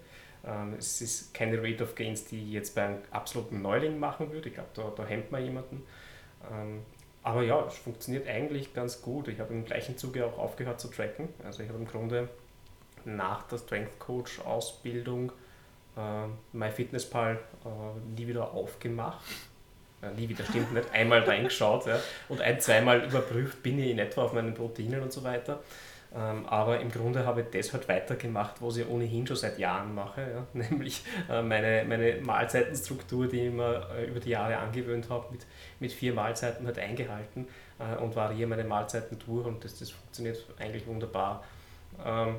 Ähm, es ist keine Rate of Gains, die ich jetzt bei einem absoluten Neuling machen würde. Ich glaube, da, da hemmt man jemanden. Aber ja, es funktioniert eigentlich ganz gut. Ich habe im gleichen Zuge auch aufgehört zu tracken. Also ich habe im Grunde nach der Strength Coach Ausbildung äh, MyFitnessPal äh, nie wieder aufgemacht. Ja, nie wieder stimmt nicht, einmal reingeschaut ja, und ein, zweimal überprüft, bin ich in etwa auf meinen Proteinen und so weiter. Ähm, aber im Grunde habe ich das halt weitergemacht, was ich ohnehin schon seit Jahren mache, ja, nämlich äh, meine, meine Mahlzeitenstruktur, die ich mir äh, über die Jahre angewöhnt habe, mit, mit vier Mahlzeiten halt eingehalten äh, und variiere meine Mahlzeiten durch und das, das funktioniert eigentlich wunderbar. Ähm,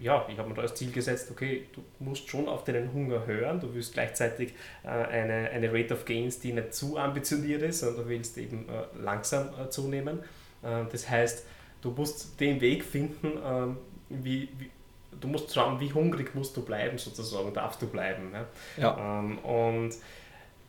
ja, ich habe mir da als Ziel gesetzt, okay, du musst schon auf deinen Hunger hören, du willst gleichzeitig eine, eine Rate of Gains, die nicht zu ambitioniert ist, sondern du willst eben langsam zunehmen. Das heißt, du musst den Weg finden, ähm, wie, wie, du musst schauen, wie hungrig musst du bleiben sozusagen, darfst du bleiben. Ja? ja. Ähm, und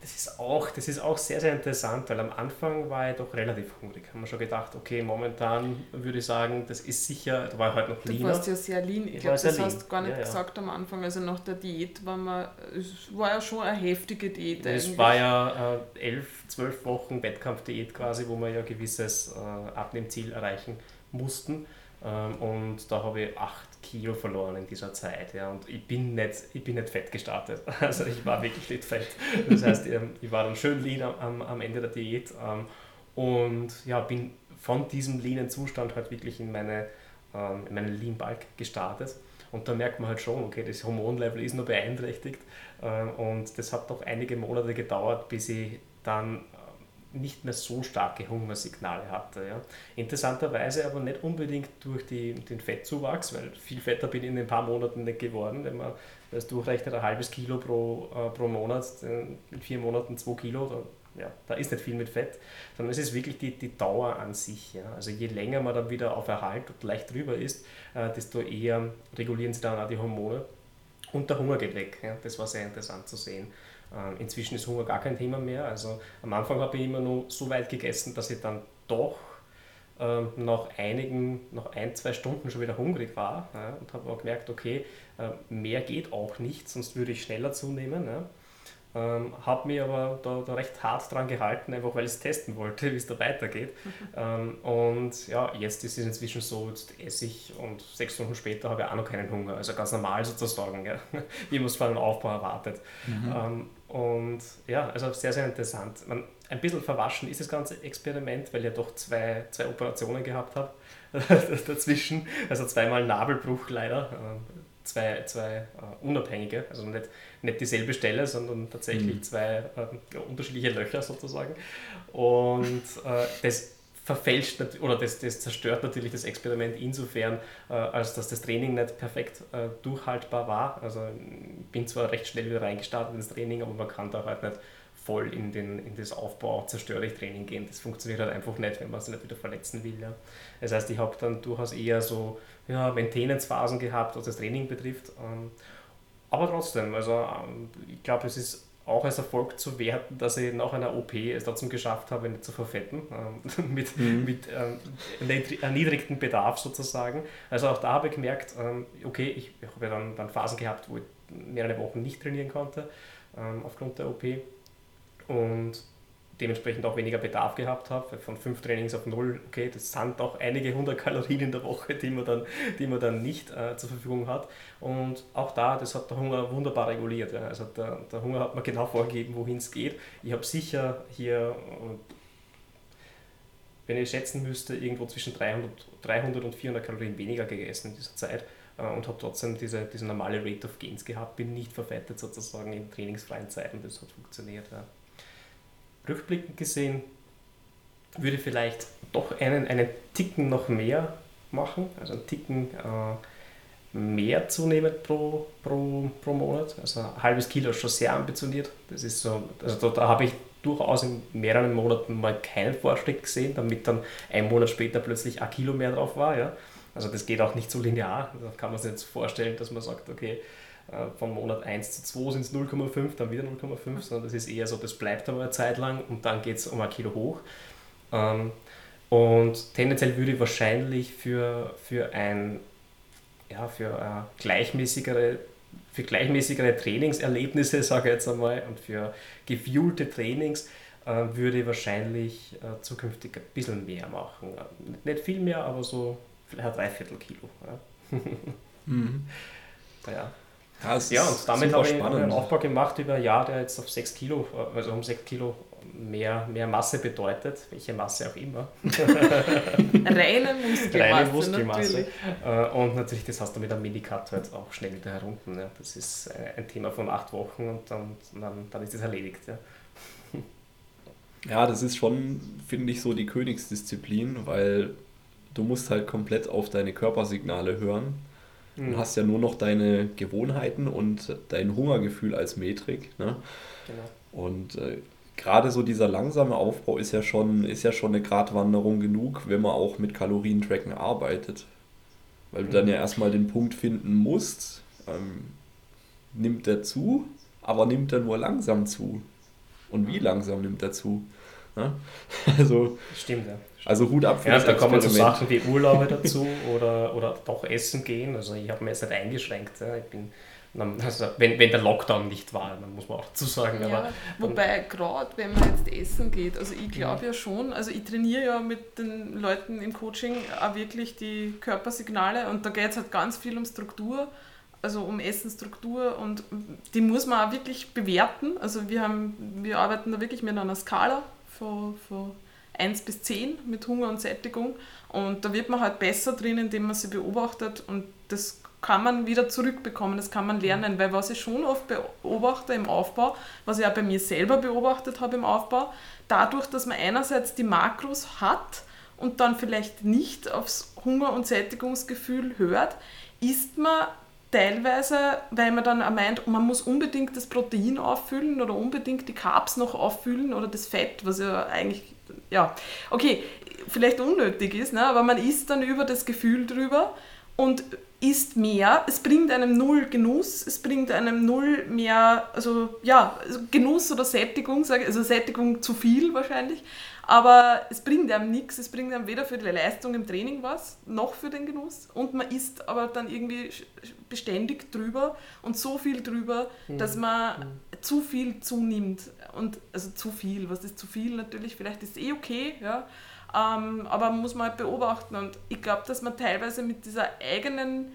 das ist, auch, das ist auch sehr, sehr interessant, weil am Anfang war ich doch relativ hungrig. Haben wir schon gedacht, okay, momentan würde ich sagen, das ist sicher, da war ich halt noch leaner. Du warst ja sehr lean. Ich, ich glaube, das lean. hast du gar nicht ja, ja. gesagt am Anfang. Also nach der Diät war man, es war ja schon eine heftige Diät. Es eigentlich. war ja äh, elf, zwölf Wochen Wettkampfdiät quasi, wo wir ja ein gewisses äh, Abnehmziel erreichen mussten. Ähm, und da habe ich acht Kilo verloren in dieser Zeit. Ja. Und ich bin, nicht, ich bin nicht fett gestartet. Also ich war wirklich nicht fett. Das heißt, ähm, ich war dann schön lean am, am Ende der Diät ähm, und ja, bin von diesem leanen Zustand halt wirklich in meine, in meine Lean Bulk gestartet. Und da merkt man halt schon, okay, das Hormonlevel ist nur beeinträchtigt. Und das hat doch einige Monate gedauert, bis ich dann nicht mehr so starke Hungersignale hatte. Ja. Interessanterweise aber nicht unbedingt durch die, den Fettzuwachs, weil viel fetter bin ich in ein paar Monaten nicht geworden. Wenn man das durchrechnet, ein halbes Kilo pro, äh, pro Monat, in vier Monaten zwei Kilo, da, ja, da ist nicht viel mit Fett, sondern es ist wirklich die, die Dauer an sich. Ja. Also je länger man dann wieder auf Erhalt und leicht drüber ist, äh, desto eher regulieren sie dann auch die Hormone und der Hunger geht weg. Ja. Das war sehr interessant zu sehen. Ähm, inzwischen ist Hunger gar kein Thema mehr. Also am Anfang habe ich immer nur so weit gegessen, dass ich dann doch ähm, nach einigen, nach ein, zwei Stunden schon wieder hungrig war ja, und habe auch gemerkt, okay, äh, mehr geht auch nicht, sonst würde ich schneller zunehmen. Ja. Ähm, habe mich aber da, da, recht hart dran gehalten, einfach weil ich es testen wollte, wie es da weitergeht. ähm, und ja, jetzt ist es inzwischen so, jetzt esse ich und sechs Stunden später habe ich auch noch keinen Hunger. Also ganz normal sozusagen, ja, wie man es vor einem Aufbau erwartet. Mhm. Ähm, und ja, also sehr, sehr interessant. Man, ein bisschen verwaschen ist das ganze Experiment, weil ich ja doch zwei, zwei Operationen gehabt habe dazwischen. Also zweimal Nabelbruch leider. Ähm, zwei, zwei uh, unabhängige, also nicht, nicht dieselbe Stelle, sondern tatsächlich mhm. zwei uh, unterschiedliche Löcher sozusagen. Und uh, das verfälscht oder das, das zerstört natürlich das Experiment insofern, als dass das Training nicht perfekt durchhaltbar war. Also ich bin zwar recht schnell wieder reingestartet ins Training, aber man kann da halt nicht voll in, den, in das Aufbau, zerstöre ich Training gehen. Das funktioniert halt einfach nicht, wenn man sich nicht wieder verletzen will. Ja. Das heißt, ich habe dann durchaus eher so ja, Maintenance-Phasen gehabt, was das Training betrifft. Ähm, aber trotzdem, also ähm, ich glaube, es ist auch als Erfolg zu werten, dass ich nach einer OP es trotzdem geschafft habe, nicht zu verfetten, ähm, mit, mhm. mit ähm, erniedrigtem Bedarf sozusagen. Also auch da habe ich gemerkt, ähm, okay, ich, ich habe ja dann, dann Phasen gehabt, wo ich mehrere Wochen nicht trainieren konnte, ähm, aufgrund der OP und dementsprechend auch weniger Bedarf gehabt habe, von fünf Trainings auf null, okay, das sind doch einige hundert Kalorien in der Woche, die man dann, die man dann nicht äh, zur Verfügung hat. Und auch da, das hat der Hunger wunderbar reguliert. Ja. Also der, der Hunger hat mir genau vorgegeben, wohin es geht. Ich habe sicher hier, wenn ich schätzen müsste, irgendwo zwischen 300, 300 und 400 Kalorien weniger gegessen in dieser Zeit äh, und habe trotzdem diese, diese normale Rate of Gains gehabt, bin nicht verfettet sozusagen in trainingsfreien Zeiten, das hat funktioniert. Ja rückblickend gesehen würde ich vielleicht doch einen, einen Ticken noch mehr machen, also einen Ticken äh, mehr zunehmen pro, pro, pro Monat. Also ein halbes Kilo ist schon sehr ambitioniert. Das ist so, also da, da habe ich durchaus in mehreren Monaten mal keinen Fortschritt gesehen, damit dann ein Monat später plötzlich ein Kilo mehr drauf war. Ja? Also das geht auch nicht so linear. Da kann man sich jetzt vorstellen, dass man sagt, okay, von Monat 1 zu 2 sind es 0,5, dann wieder 0,5, sondern das ist eher so, das bleibt aber eine Zeit lang und dann geht es um ein Kilo hoch. Ähm, und tendenziell würde ich wahrscheinlich für, für ein ja, für eine gleichmäßigere für gleichmäßigere Trainingserlebnisse, sage ich jetzt einmal, und für gefuelte Trainings äh, würde ich wahrscheinlich äh, zukünftig ein bisschen mehr machen. Nicht viel mehr, aber so vielleicht ein Dreiviertel Kilo. Ja. mhm. ja. Ja, ja und damit habe ich spannend. einen Aufbau gemacht über ein Jahr, der jetzt auf 6 Kilo, also um 6 Kilo mehr, mehr Masse bedeutet, welche Masse auch immer. Reine Muskelmasse. Reine Muskelmasse. Natürlich. Äh, und natürlich, das hast du mit einem Minicut halt auch schnell wieder herunter. Ne? Das ist äh, ein Thema von acht Wochen und dann, dann, dann ist das erledigt. Ja. ja, das ist schon, finde ich, so die Königsdisziplin, weil du musst halt komplett auf deine Körpersignale hören Du mhm. hast ja nur noch deine Gewohnheiten und dein Hungergefühl als Metrik. Ne? Genau. Und äh, gerade so dieser langsame Aufbau ist ja schon, ist ja schon eine Gratwanderung genug, wenn man auch mit Kalorientracken arbeitet. Weil du mhm. dann ja erstmal den Punkt finden musst, ähm, nimmt der zu, aber nimmt er nur langsam zu. und wie langsam nimmt er zu. Ne? Also, Stimmt, ja. Also Hut ab ja, da kommen so Sachen wie Urlaube dazu oder, oder doch Essen gehen. Also ich habe mir jetzt nicht eingeschränkt. Ja. Ich bin, also wenn, wenn der Lockdown nicht war, dann muss man auch dazu sagen. Ja, aber, wobei gerade wenn man jetzt essen geht, also ich glaube ja schon, also ich trainiere ja mit den Leuten im Coaching auch wirklich die Körpersignale und da geht es halt ganz viel um Struktur also um Essensstruktur und die muss man auch wirklich bewerten. Also wir haben, wir arbeiten da wirklich mit einer Skala von, von 1 bis 10 mit Hunger und Sättigung. Und da wird man halt besser drin, indem man sie beobachtet. Und das kann man wieder zurückbekommen, das kann man lernen, weil was ich schon oft beobachte im Aufbau, was ich auch bei mir selber beobachtet habe im Aufbau, dadurch, dass man einerseits die Makros hat und dann vielleicht nicht aufs Hunger- und Sättigungsgefühl hört, isst man teilweise, weil man dann auch meint, man muss unbedingt das Protein auffüllen oder unbedingt die Carbs noch auffüllen oder das Fett, was ja eigentlich, ja, okay, vielleicht unnötig ist, ne? aber man isst dann über das Gefühl drüber und isst mehr. Es bringt einem null Genuss, es bringt einem null mehr, also ja, also Genuss oder Sättigung, also Sättigung zu viel wahrscheinlich, aber es bringt einem nichts, es bringt einem weder für die Leistung im Training was, noch für den Genuss. Und man isst aber dann irgendwie beständig drüber und so viel drüber, mhm. dass man mhm. Zu viel zunimmt. Und also zu viel, was ist zu viel natürlich? Vielleicht ist es eh okay, ja. Ähm, aber muss man halt beobachten. Und ich glaube, dass man teilweise mit dieser eigenen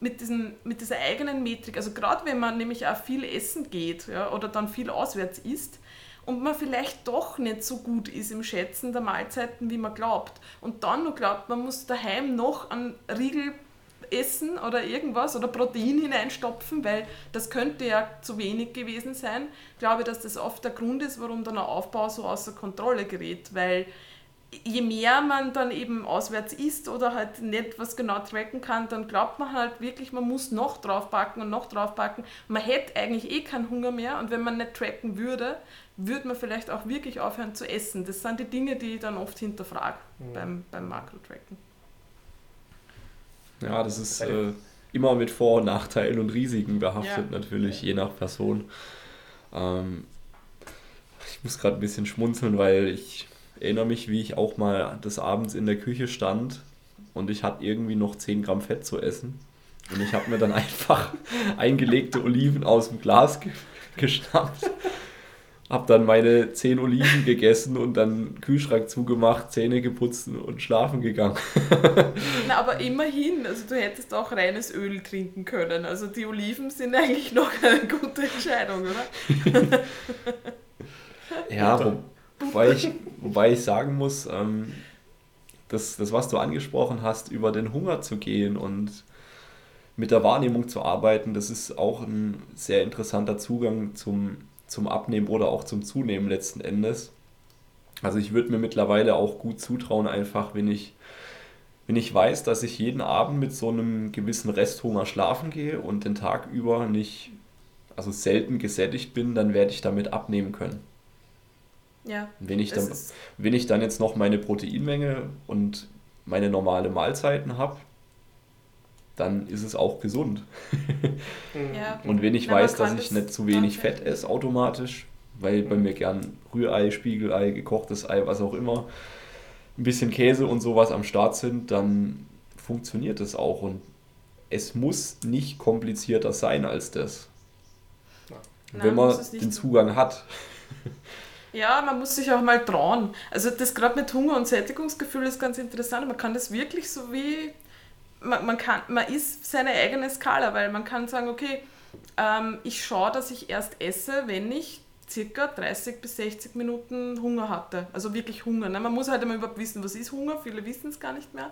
mit, diesen, mit dieser eigenen Metrik, also gerade wenn man nämlich auch viel essen geht ja, oder dann viel auswärts isst, und man vielleicht doch nicht so gut ist im Schätzen der Mahlzeiten, wie man glaubt. Und dann noch glaubt, man muss daheim noch einen Riegel essen oder irgendwas oder Protein hineinstopfen, weil das könnte ja zu wenig gewesen sein. Ich glaube, dass das oft der Grund ist, warum dann der Aufbau so außer Kontrolle gerät, weil je mehr man dann eben auswärts isst oder halt nicht was genau tracken kann, dann glaubt man halt wirklich, man muss noch draufpacken und noch draufpacken. Man hätte eigentlich eh keinen Hunger mehr und wenn man nicht tracken würde, würde man vielleicht auch wirklich aufhören zu essen. Das sind die Dinge, die ich dann oft hinterfrage mhm. beim, beim Makro-Tracken. Ja, das ist äh, immer mit Vor- und Nachteilen und Risiken behaftet, ja. natürlich, je nach Person. Ähm, ich muss gerade ein bisschen schmunzeln, weil ich erinnere mich, wie ich auch mal des Abends in der Küche stand und ich hatte irgendwie noch 10 Gramm Fett zu essen. Und ich habe mir dann einfach eingelegte Oliven aus dem Glas ge geschnappt, habe dann meine 10 Oliven gegessen und dann Kühlschrank zugemacht, Zähne geputzt und schlafen gegangen. Na, aber immerhin, also du hättest auch reines Öl trinken können. Also die Oliven sind eigentlich noch eine gute Entscheidung, oder? ja, wo, Wobei ich, wobei ich sagen muss, ähm, das, das, was du angesprochen hast, über den Hunger zu gehen und mit der Wahrnehmung zu arbeiten, das ist auch ein sehr interessanter Zugang zum, zum Abnehmen oder auch zum Zunehmen letzten Endes. Also ich würde mir mittlerweile auch gut zutrauen, einfach wenn ich, wenn ich weiß, dass ich jeden Abend mit so einem gewissen Resthunger schlafen gehe und den Tag über nicht, also selten gesättigt bin, dann werde ich damit abnehmen können. Ja. Wenn ich, dann, wenn ich dann jetzt noch meine Proteinmenge und meine normale Mahlzeiten habe, dann ist es auch gesund. ja. Und wenn ich Na, weiß, dass ich nicht zu wenig Fett esse automatisch, weil bei mir gern Rührei, Spiegelei, gekochtes Ei, was auch immer, ein bisschen Käse und sowas am Start sind, dann funktioniert es auch. Und es muss nicht komplizierter sein als das. Na, wenn man den Zugang hat. Ja, man muss sich auch mal trauen. Also das gerade mit Hunger und Sättigungsgefühl ist ganz interessant. Man kann das wirklich so wie, man, man, kann, man ist seine eigene Skala, weil man kann sagen, okay, ähm, ich schaue, dass ich erst esse, wenn ich circa 30 bis 60 Minuten Hunger hatte. Also wirklich Hunger. Ne? Man muss halt immer überhaupt wissen, was ist Hunger. Viele wissen es gar nicht mehr,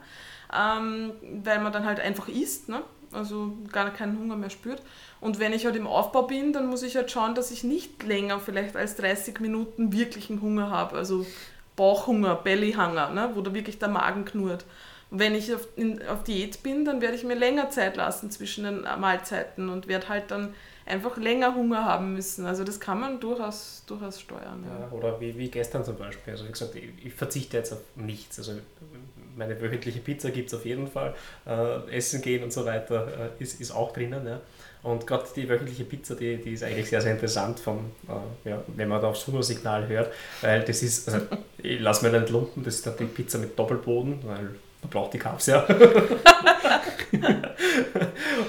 ähm, weil man dann halt einfach isst. Ne? also gar keinen Hunger mehr spürt. Und wenn ich halt im Aufbau bin, dann muss ich halt schauen, dass ich nicht länger vielleicht als 30 Minuten wirklichen Hunger habe, also Bauchhunger, Bellyhunger, ne, wo da wirklich der Magen knurrt. Wenn ich auf, in, auf Diät bin, dann werde ich mir länger Zeit lassen zwischen den Mahlzeiten und werde halt dann einfach länger Hunger haben müssen. Also das kann man durchaus, durchaus steuern. Ja. Ja, oder wie, wie gestern zum Beispiel. Also wie gesagt, ich, ich verzichte jetzt auf nichts. Also meine wöchentliche Pizza gibt es auf jeden Fall. Äh, Essen gehen und so weiter äh, ist, ist auch drinnen. Ja. Und gerade die wöchentliche Pizza, die, die ist eigentlich sehr, sehr interessant, vom, äh, ja, wenn man da aufs Hungersignal hört, weil das ist, also ich lasse mir nicht lumpen, das ist dann die Pizza mit Doppelboden, weil die Carbs ja.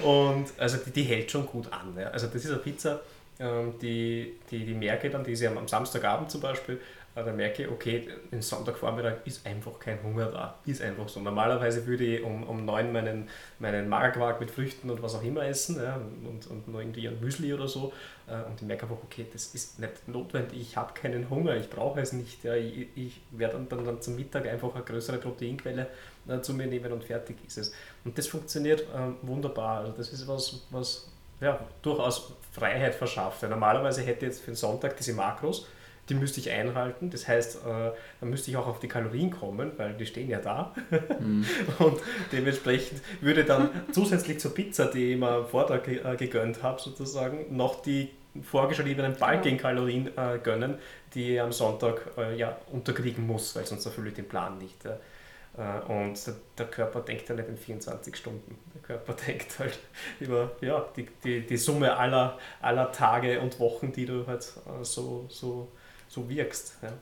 und also die, die, hält schon gut an. Ja. Also das ist eine Pizza, ähm, die, die, die merke dann, die ist ja am Samstagabend zum Beispiel, da merke ich, okay, den Sonntagvormittag ist einfach kein Hunger da. Ist einfach so. Normalerweise würde ich um, um 9 meinen, meinen Magerquark mit Früchten und was auch immer essen ja, und, und nur irgendwie ein Müsli oder so. Äh, und ich merke einfach, okay, das ist nicht notwendig. Ich habe keinen Hunger, ich brauche es nicht. Ja. Ich, ich werde dann, dann, dann zum Mittag einfach eine größere Proteinquelle äh, zu mir nehmen und fertig ist es. Und das funktioniert äh, wunderbar. Also das ist was, was ja, durchaus Freiheit verschafft. Weil normalerweise hätte ich jetzt für den Sonntag diese Makros, die müsste ich einhalten. Das heißt, äh, dann müsste ich auch auf die Kalorien kommen, weil die stehen ja da. Mhm. Und dementsprechend würde dann zusätzlich zur Pizza, die ich mir am Vortag äh, gegönnt habe, sozusagen, noch die vorgeschriebenen Balking-Kalorien äh, gönnen, die ich am Sonntag äh, ja, unterkriegen muss, weil sonst erfülle ich den Plan nicht. Äh, und der Körper denkt ja nicht in 24 Stunden. Der Körper denkt halt über ja, die, die, die Summe aller, aller Tage und Wochen, die du halt so, so so wirkst. Ja,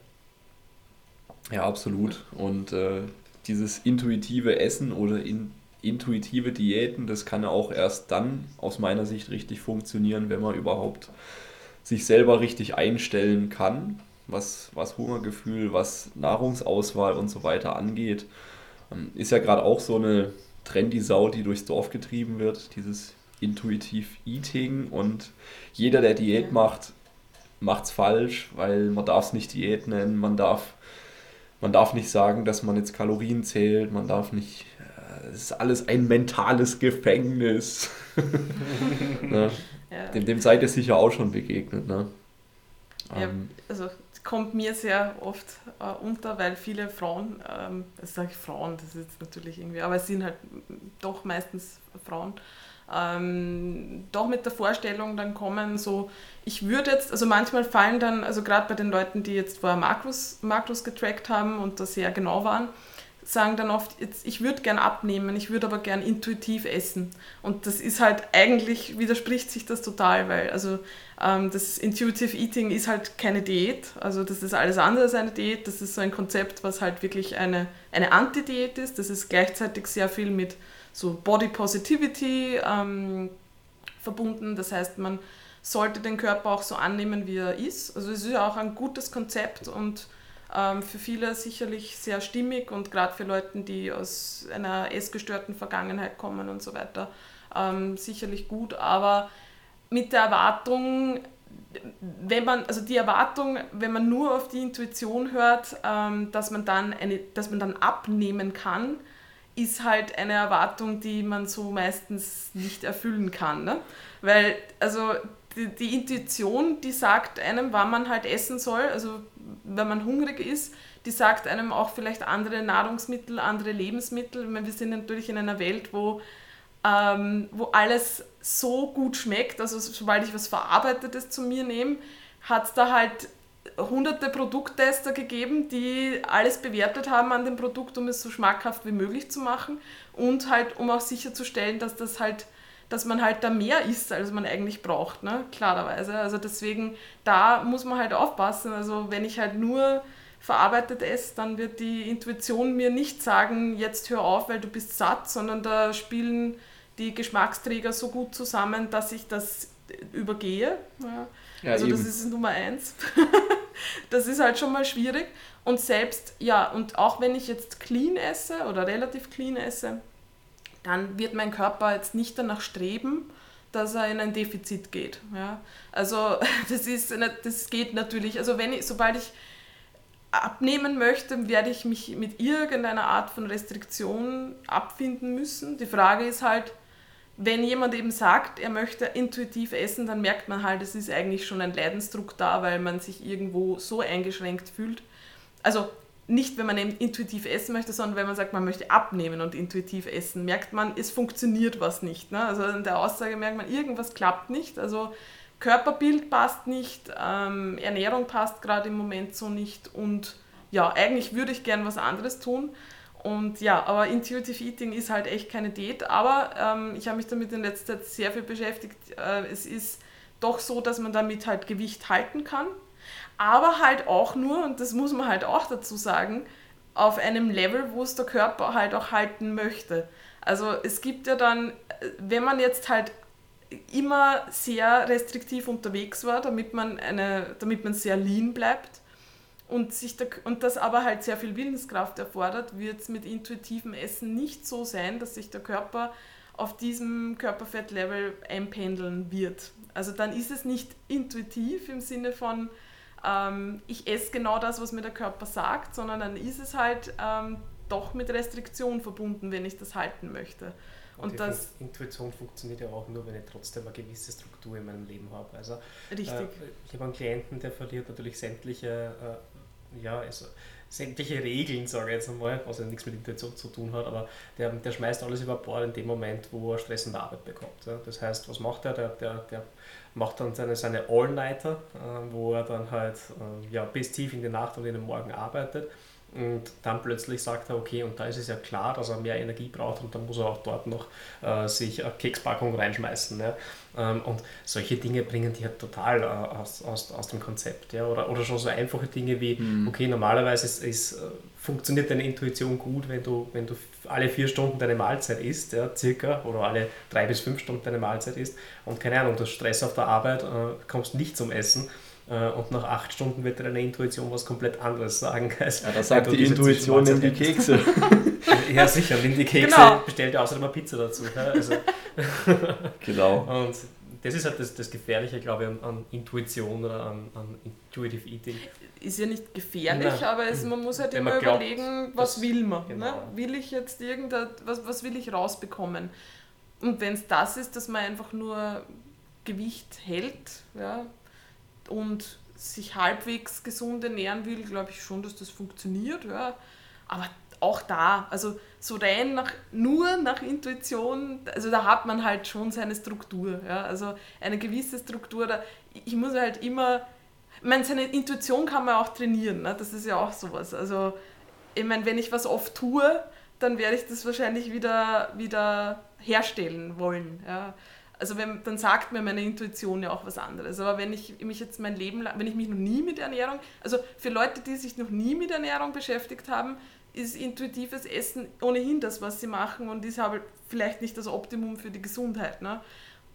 ja absolut. Und äh, dieses intuitive Essen oder in, intuitive Diäten, das kann ja auch erst dann aus meiner Sicht richtig funktionieren, wenn man überhaupt sich selber richtig einstellen kann, was, was Hungergefühl, was Nahrungsauswahl und so weiter angeht. Ähm, ist ja gerade auch so eine trendy Sau, die durchs Dorf getrieben wird, dieses intuitiv Eating und jeder, der Diät macht, macht es falsch, weil man darf es nicht Diät nennen, man darf, man darf nicht sagen, dass man jetzt Kalorien zählt, man darf nicht, äh, es ist alles ein mentales Gefängnis. ne? ja. dem, dem seid ihr sicher auch schon begegnet. Ne? Ja, ähm, also kommt mir sehr oft äh, unter, weil viele Frauen, ähm, das sage ich Frauen, das ist jetzt natürlich irgendwie, aber es sind halt doch meistens Frauen, ähm, doch mit der Vorstellung dann kommen, so, ich würde jetzt, also manchmal fallen dann, also gerade bei den Leuten, die jetzt vorher Makros, Makros getrackt haben und da sehr genau waren, sagen dann oft, jetzt, ich würde gern abnehmen, ich würde aber gern intuitiv essen. Und das ist halt eigentlich, widerspricht sich das total, weil also ähm, das Intuitive Eating ist halt keine Diät, also das ist alles andere als eine Diät, das ist so ein Konzept, was halt wirklich eine, eine Anti-Diät ist, das ist gleichzeitig sehr viel mit so Body Positivity ähm, verbunden. Das heißt, man sollte den Körper auch so annehmen, wie er ist. Also es ist ja auch ein gutes Konzept und ähm, für viele sicherlich sehr stimmig und gerade für Leute, die aus einer essgestörten Vergangenheit kommen und so weiter, ähm, sicherlich gut. Aber mit der Erwartung, wenn man, also die Erwartung, wenn man nur auf die Intuition hört, ähm, dass, man dann eine, dass man dann abnehmen kann, ist halt eine Erwartung, die man so meistens nicht erfüllen kann. Ne? Weil, also die, die, Intuition, die sagt einem, wann man halt essen soll, also wenn man hungrig ist, die sagt einem auch vielleicht andere Nahrungsmittel, andere Lebensmittel. Meine, wir sind natürlich in einer Welt, wo, ähm, wo alles so gut schmeckt, also sobald ich was Verarbeitetes zu mir nehme, hat es da halt hunderte Produkttester gegeben, die alles bewertet haben an dem Produkt, um es so schmackhaft wie möglich zu machen und halt, um auch sicherzustellen, dass das halt dass man halt da mehr isst, als man eigentlich braucht, ne? klarerweise. Also deswegen, da muss man halt aufpassen. Also wenn ich halt nur verarbeitet esse, dann wird die Intuition mir nicht sagen, jetzt hör auf, weil du bist satt, sondern da spielen die Geschmacksträger so gut zusammen, dass ich das übergehe. Ja. Ja, also eben. das ist Nummer eins. das ist halt schon mal schwierig. Und selbst, ja, und auch wenn ich jetzt clean esse oder relativ clean esse, dann wird mein Körper jetzt nicht danach streben, dass er in ein Defizit geht. Ja? Also das, ist, das geht natürlich, also wenn ich, sobald ich abnehmen möchte, werde ich mich mit irgendeiner Art von Restriktion abfinden müssen. Die Frage ist halt, wenn jemand eben sagt, er möchte intuitiv essen, dann merkt man halt, es ist eigentlich schon ein Leidensdruck da, weil man sich irgendwo so eingeschränkt fühlt. Also nicht, wenn man intuitiv essen möchte, sondern wenn man sagt, man möchte abnehmen und intuitiv essen, merkt man, es funktioniert was nicht. Ne? Also in der Aussage merkt man, irgendwas klappt nicht. Also Körperbild passt nicht, ähm, Ernährung passt gerade im Moment so nicht und ja, eigentlich würde ich gern was anderes tun. Und ja, aber Intuitive Eating ist halt echt keine Diät, aber ähm, ich habe mich damit in letzter Zeit sehr viel beschäftigt. Äh, es ist doch so, dass man damit halt Gewicht halten kann, aber halt auch nur, und das muss man halt auch dazu sagen, auf einem Level, wo es der Körper halt auch halten möchte. Also es gibt ja dann, wenn man jetzt halt immer sehr restriktiv unterwegs war, damit man, eine, damit man sehr lean bleibt und, sich der, und das aber halt sehr viel Willenskraft erfordert, wird es mit intuitivem Essen nicht so sein, dass sich der Körper auf diesem Körperfettlevel einpendeln wird. Also dann ist es nicht intuitiv im Sinne von, ähm, ich esse genau das, was mir der Körper sagt, sondern dann ist es halt ähm, doch mit Restriktion verbunden, wenn ich das halten möchte. Und, und das Intuition funktioniert ja auch nur, wenn ich trotzdem eine gewisse Struktur in meinem Leben habe. Also, Richtig. Äh, ich habe einen Klienten, der verliert natürlich sämtliche, äh, ja, also sämtliche Regeln, sage ich jetzt einmal, was ja nichts mit Intuition zu tun hat, aber der, der schmeißt alles über Bord in dem Moment, wo er Stress in der Arbeit bekommt. Ja. Das heißt, was macht er? Der, der, der macht dann seine, seine All-Nighter, äh, wo er dann halt äh, ja, bis tief in die Nacht und in den Morgen arbeitet und dann plötzlich sagt er, okay, und da ist es ja klar, dass er mehr Energie braucht und dann muss er auch dort noch äh, sich eine Kekspackung reinschmeißen. Ja? Ähm, und solche Dinge bringen die halt total äh, aus, aus, aus dem Konzept. Ja? Oder, oder schon so einfache Dinge wie, mhm. okay, normalerweise ist, ist, äh, funktioniert deine Intuition gut, wenn du, wenn du alle vier Stunden deine Mahlzeit isst, ja, circa, oder alle drei bis fünf Stunden deine Mahlzeit isst und keine Ahnung, du hast Stress auf der Arbeit, äh, kommst nicht zum Essen und nach acht Stunden wird deine Intuition was komplett anderes sagen. Als ja, das sagt die Intuition, nimm die Kekse. ja, sicher, nimm die Kekse, genau. bestell dir außerdem mal Pizza dazu. Also. genau. Und das ist halt das, das Gefährliche, glaube ich, an, an Intuition oder an, an Intuitive Eating. Ist ja nicht gefährlich, Nein. aber es, man muss halt Wenn immer glaubt, überlegen, was will man. Ne? Genau. Ne? Will ich jetzt irgendetwas, was, was will ich rausbekommen? Und wenn es das ist, dass man einfach nur Gewicht hält, ja, und sich halbwegs gesund ernähren will, glaube ich schon, dass das funktioniert. Ja. Aber auch da, also so rein nach, nur nach Intuition, also da hat man halt schon seine Struktur. Ja. Also eine gewisse Struktur, da, ich muss halt immer, ich meine, seine Intuition kann man auch trainieren, ne? das ist ja auch sowas. Also ich meine, wenn ich was oft tue, dann werde ich das wahrscheinlich wieder, wieder herstellen wollen. Ja also wenn, dann sagt mir meine Intuition ja auch was anderes. Aber wenn ich mich jetzt mein Leben lang, wenn ich mich noch nie mit Ernährung, also für Leute, die sich noch nie mit Ernährung beschäftigt haben, ist intuitives Essen ohnehin das, was sie machen und ist aber vielleicht nicht das Optimum für die Gesundheit. Ne?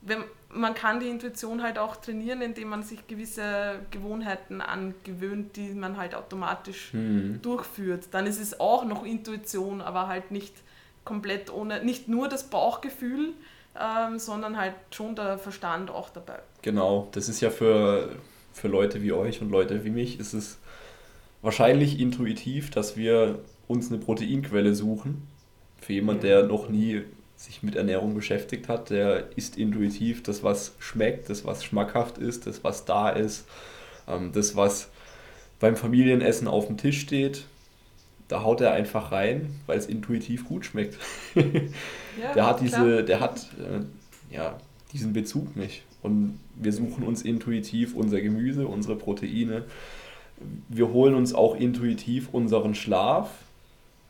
Wenn, man kann die Intuition halt auch trainieren, indem man sich gewisse Gewohnheiten angewöhnt, die man halt automatisch mhm. durchführt. Dann ist es auch noch Intuition, aber halt nicht komplett ohne, nicht nur das Bauchgefühl, ähm, sondern halt schon der Verstand auch dabei. Genau, das ist ja für, für Leute wie euch und Leute wie mich, ist es wahrscheinlich intuitiv, dass wir uns eine Proteinquelle suchen. Für jemand, der noch nie sich mit Ernährung beschäftigt hat, der isst intuitiv das, was schmeckt, das, was schmackhaft ist, das, was da ist, ähm, das, was beim Familienessen auf dem Tisch steht, da haut er einfach rein, weil es intuitiv gut schmeckt. ja, der hat diese, der hat äh, ja, diesen Bezug nicht. Und wir suchen uns intuitiv unser Gemüse, unsere Proteine. Wir holen uns auch intuitiv unseren Schlaf,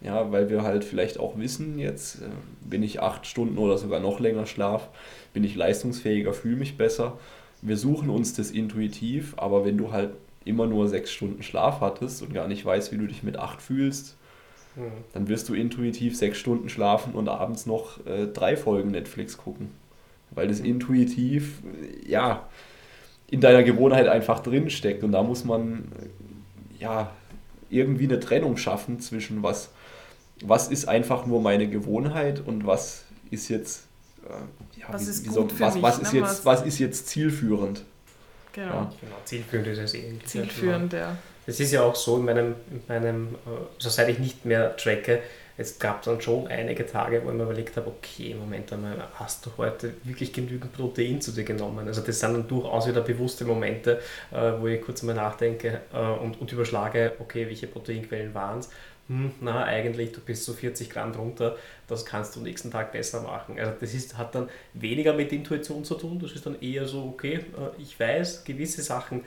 ja, weil wir halt vielleicht auch wissen, jetzt äh, bin ich acht Stunden oder sogar noch länger Schlaf, bin ich leistungsfähiger, fühle mich besser. Wir suchen uns das intuitiv, aber wenn du halt immer nur sechs Stunden Schlaf hattest und gar nicht weißt, wie du dich mit acht fühlst, mhm. dann wirst du intuitiv sechs Stunden schlafen und abends noch äh, drei Folgen Netflix gucken. Weil das intuitiv, ja, in deiner Gewohnheit einfach drinsteckt. Und da muss man, äh, ja, irgendwie eine Trennung schaffen zwischen was, was ist einfach nur meine Gewohnheit und was ist jetzt, äh, ja, was, wie, ist, wie so, was, mich, was, ist ne? jetzt, was ist jetzt zielführend. Genau. Ja. genau. Zielführend ist es eh. Zielführend, ja. Es ist ja auch so in meinem, in meinem, also seit ich nicht mehr tracke, es gab dann schon einige Tage, wo ich mir überlegt habe, okay, Moment einmal, hast du heute wirklich genügend Protein zu dir genommen? Also das sind dann durchaus wieder bewusste Momente, äh, wo ich kurz mal nachdenke äh, und, und überschlage, okay, welche Proteinquellen waren es? Hm, na, eigentlich, du bist so 40 Gramm drunter, das kannst du nächsten Tag besser machen. Also das ist, hat dann weniger mit Intuition zu tun, das ist dann eher so, okay, äh, ich weiß, gewisse Sachen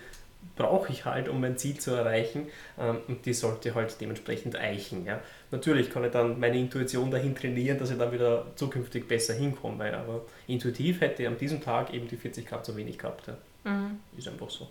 brauche ich halt, um mein Ziel zu erreichen ähm, und die sollte halt dementsprechend eichen. Ja. Natürlich kann ich dann meine Intuition dahin trainieren, dass ich dann wieder zukünftig besser hinkomme, aber intuitiv hätte ich an diesem Tag eben die 40 Grad zu wenig gehabt. Ja. Mhm. Ist einfach so.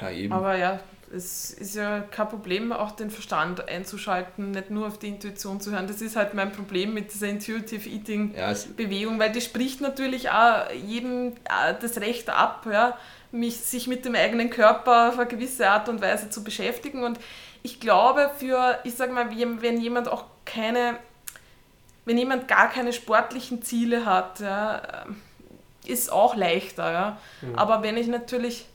Ja, eben. Aber ja, es ist ja kein Problem, auch den Verstand einzuschalten, nicht nur auf die Intuition zu hören. Das ist halt mein Problem mit dieser Intuitive Eating ja, Bewegung, weil die spricht natürlich auch jedem äh, das Recht ab, ja, mich, sich mit dem eigenen Körper auf eine gewisse Art und Weise zu beschäftigen. Und ich glaube, für, ich sage mal, wenn jemand auch keine, wenn jemand gar keine sportlichen Ziele hat, ja, ist auch leichter. Ja. Mhm. Aber wenn ich natürlich,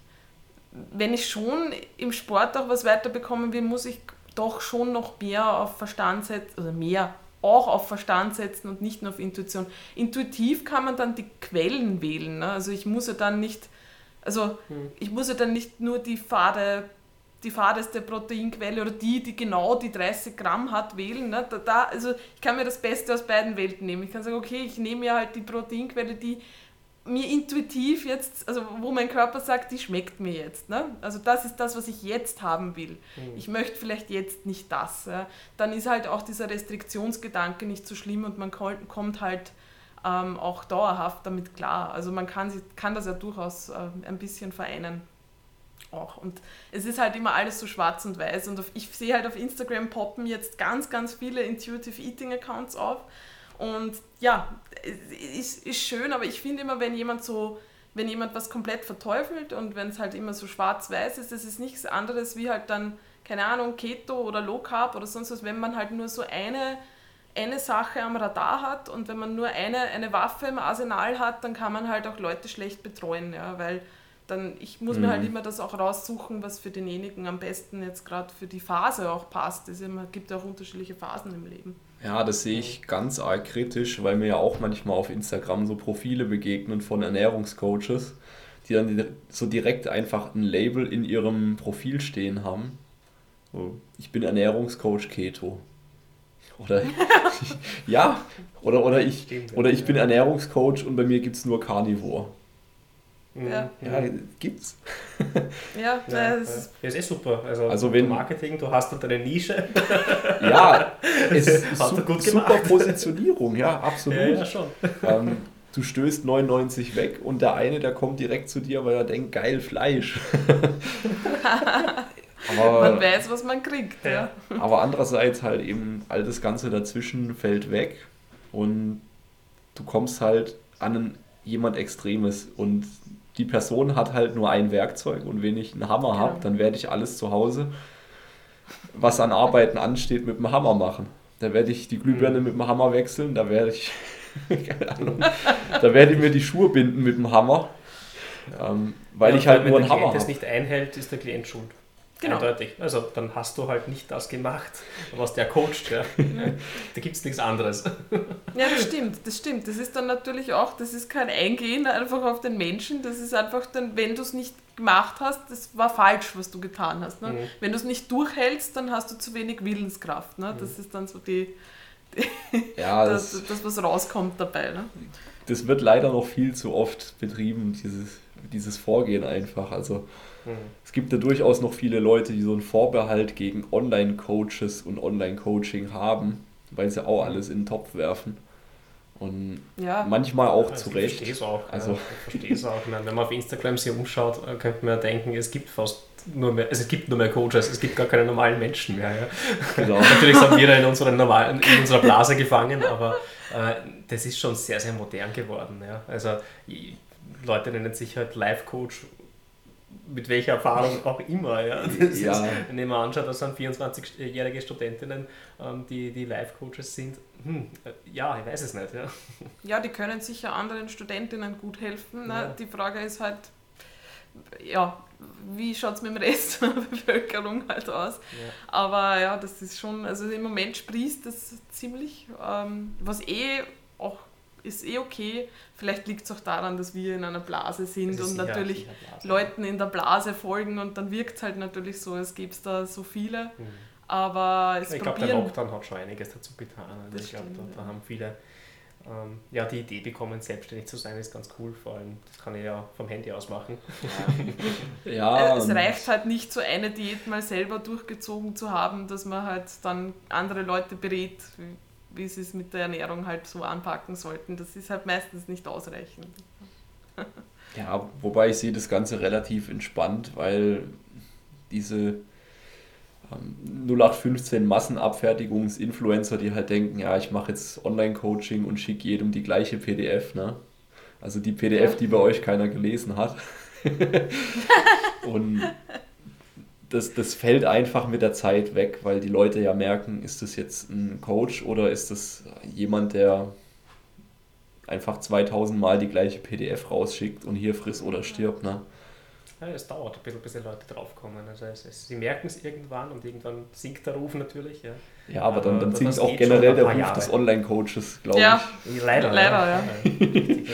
wenn ich schon im Sport auch was weiterbekommen will, muss ich doch schon noch mehr auf Verstand setzen, oder mehr auch auf Verstand setzen und nicht nur auf Intuition. Intuitiv kann man dann die Quellen wählen. Ne? Also ich muss ja dann nicht also hm. ich muss ja dann nicht nur die fade die fadeste Proteinquelle oder die, die genau die 30 Gramm hat, wählen. Ne? Da, da, also ich kann mir das Beste aus beiden Welten nehmen. Ich kann sagen, okay, ich nehme mir halt die Proteinquelle, die mir intuitiv jetzt, also wo mein Körper sagt, die schmeckt mir jetzt. Ne? Also das ist das, was ich jetzt haben will. Mhm. Ich möchte vielleicht jetzt nicht das. Ja? Dann ist halt auch dieser Restriktionsgedanke nicht so schlimm und man kommt halt ähm, auch dauerhaft damit klar. Also man kann, kann das ja durchaus äh, ein bisschen vereinen. Auch. Und es ist halt immer alles so schwarz und weiß. Und auf, ich sehe halt auf Instagram poppen jetzt ganz, ganz viele Intuitive Eating Accounts auf. Und ja, ist, ist schön, aber ich finde immer, wenn jemand so, wenn jemand was komplett verteufelt und wenn es halt immer so schwarz-weiß ist, das ist nichts anderes wie halt dann, keine Ahnung, Keto oder Low Carb oder sonst was, wenn man halt nur so eine eine Sache am Radar hat und wenn man nur eine, eine Waffe im Arsenal hat, dann kann man halt auch Leute schlecht betreuen, ja, weil dann, ich muss mhm. mir halt mhm. immer das auch raussuchen, was für denjenigen am besten jetzt gerade für die Phase auch passt. Es gibt ja auch unterschiedliche Phasen im Leben. Ja, das sehe ich ganz arg kritisch, weil mir ja auch manchmal auf Instagram so Profile begegnen von Ernährungscoaches, die dann so direkt einfach ein Label in ihrem Profil stehen haben. So, ich bin Ernährungscoach Keto. Oder ja, oder, oder ich, oder ich bin Ernährungscoach und bei mir gibt es nur Carnivore. Ja, ja gibt's. Ja, ja, das ist, ja, ist eh super. Also, also wenn, Marketing, du hast da deine Nische. ja, es ist su gut super Positionierung, ja, absolut. Ja, ja schon. Ähm, du stößt 99 weg und der eine, der kommt direkt zu dir, weil er denkt, geil, Fleisch. Aber, man weiß, was man kriegt. Ja. Aber andererseits halt eben all das Ganze dazwischen fällt weg und du kommst halt an jemand Extremes und die Person hat halt nur ein Werkzeug und wenn ich einen Hammer genau. habe, dann werde ich alles zu Hause, was an Arbeiten ansteht, mit dem Hammer machen. Da werde ich die Glühbirne mhm. mit dem Hammer wechseln, da werde ich, keine Ahnung, da werde ich mir die Schuhe binden mit dem Hammer, ähm, weil ja, ich halt nur einen Hammer habe. Wenn der Klient es nicht einhält, ist der Klient schuld. Genau. Eindeutig. Also dann hast du halt nicht das gemacht, was der coacht. Ja. da gibt es nichts anderes. Ja, das stimmt, das stimmt. Das ist dann natürlich auch, das ist kein Eingehen einfach auf den Menschen. Das ist einfach dann, wenn du es nicht gemacht hast, das war falsch, was du getan hast. Ne? Mhm. Wenn du es nicht durchhältst, dann hast du zu wenig Willenskraft. Ne? Das mhm. ist dann so die, die ja, das, das, das, was rauskommt dabei. Ne? Das wird leider noch viel zu oft betrieben, dieses, dieses Vorgehen einfach. Also es gibt ja durchaus noch viele Leute, die so einen Vorbehalt gegen Online-Coaches und Online-Coaching haben, weil sie auch alles in den Topf werfen. Und ja. manchmal auch also zu Recht. Ich verstehe es auch. Also. Ja, ich verstehe es auch. Wenn man auf Instagram sich umschaut, äh, könnte man ja denken, es gibt fast nur mehr, also es gibt nur mehr Coaches, es gibt gar keine normalen Menschen mehr. Ja. Genau. Natürlich sind wir da in, unseren normalen, in unserer Blase gefangen, aber äh, das ist schon sehr, sehr modern geworden. Ja. Also Leute nennen sich halt Life-Coach mit welcher Erfahrung auch immer. Ja. Ja. Ist, wenn ich mir anschaue, das sind 24-jährige Studentinnen, ähm, die, die Life-Coaches sind. Hm, äh, ja, ich weiß es nicht. Ja. ja, die können sicher anderen Studentinnen gut helfen. Ne? Ja. Die Frage ist halt, ja, wie schaut es mit dem Rest der Bevölkerung halt aus. Ja. Aber ja, das ist schon, also im Moment sprießt das ziemlich, ähm, was eh auch ist eh okay. Vielleicht liegt es auch daran, dass wir in einer Blase sind und natürlich sicher Leuten in der Blase folgen und dann wirkt es halt natürlich so, es gibt da so viele. Mhm. Aber es Ich glaube, der Lockdown hat schon einiges dazu getan. Also ich glaube, da, da, haben viele ähm, ja, die Idee bekommen, selbstständig zu sein, ist ganz cool. Vor allem, das kann ich ja vom Handy aus machen. ja, äh, es reicht halt nicht, so eine Diät mal selber durchgezogen zu haben, dass man halt dann andere Leute berät, wie, sie es mit der Ernährung halt so anpacken sollten. Das ist halt meistens nicht ausreichend. ja, wobei ich sehe das Ganze relativ entspannt, weil diese 0815 Massenabfertigungsinfluencer, die halt denken, ja, ich mache jetzt Online-Coaching und schicke jedem die gleiche PDF, ne? Also die PDF, ja. die bei euch keiner gelesen hat. und das, das fällt einfach mit der Zeit weg, weil die Leute ja merken, ist das jetzt ein Coach oder ist das jemand, der einfach 2000 Mal die gleiche PDF rausschickt und hier frisst oder stirbt, ne? Ja, es dauert ein bisschen, bis die Leute draufkommen. Also es, es, sie merken es irgendwann und irgendwann sinkt der Ruf natürlich. Ja, ja aber, aber dann, dann sinkt auch generell der Ruf Jahre. des Online-Coaches, glaube ja. ich. Leider. Leider, ja. ja.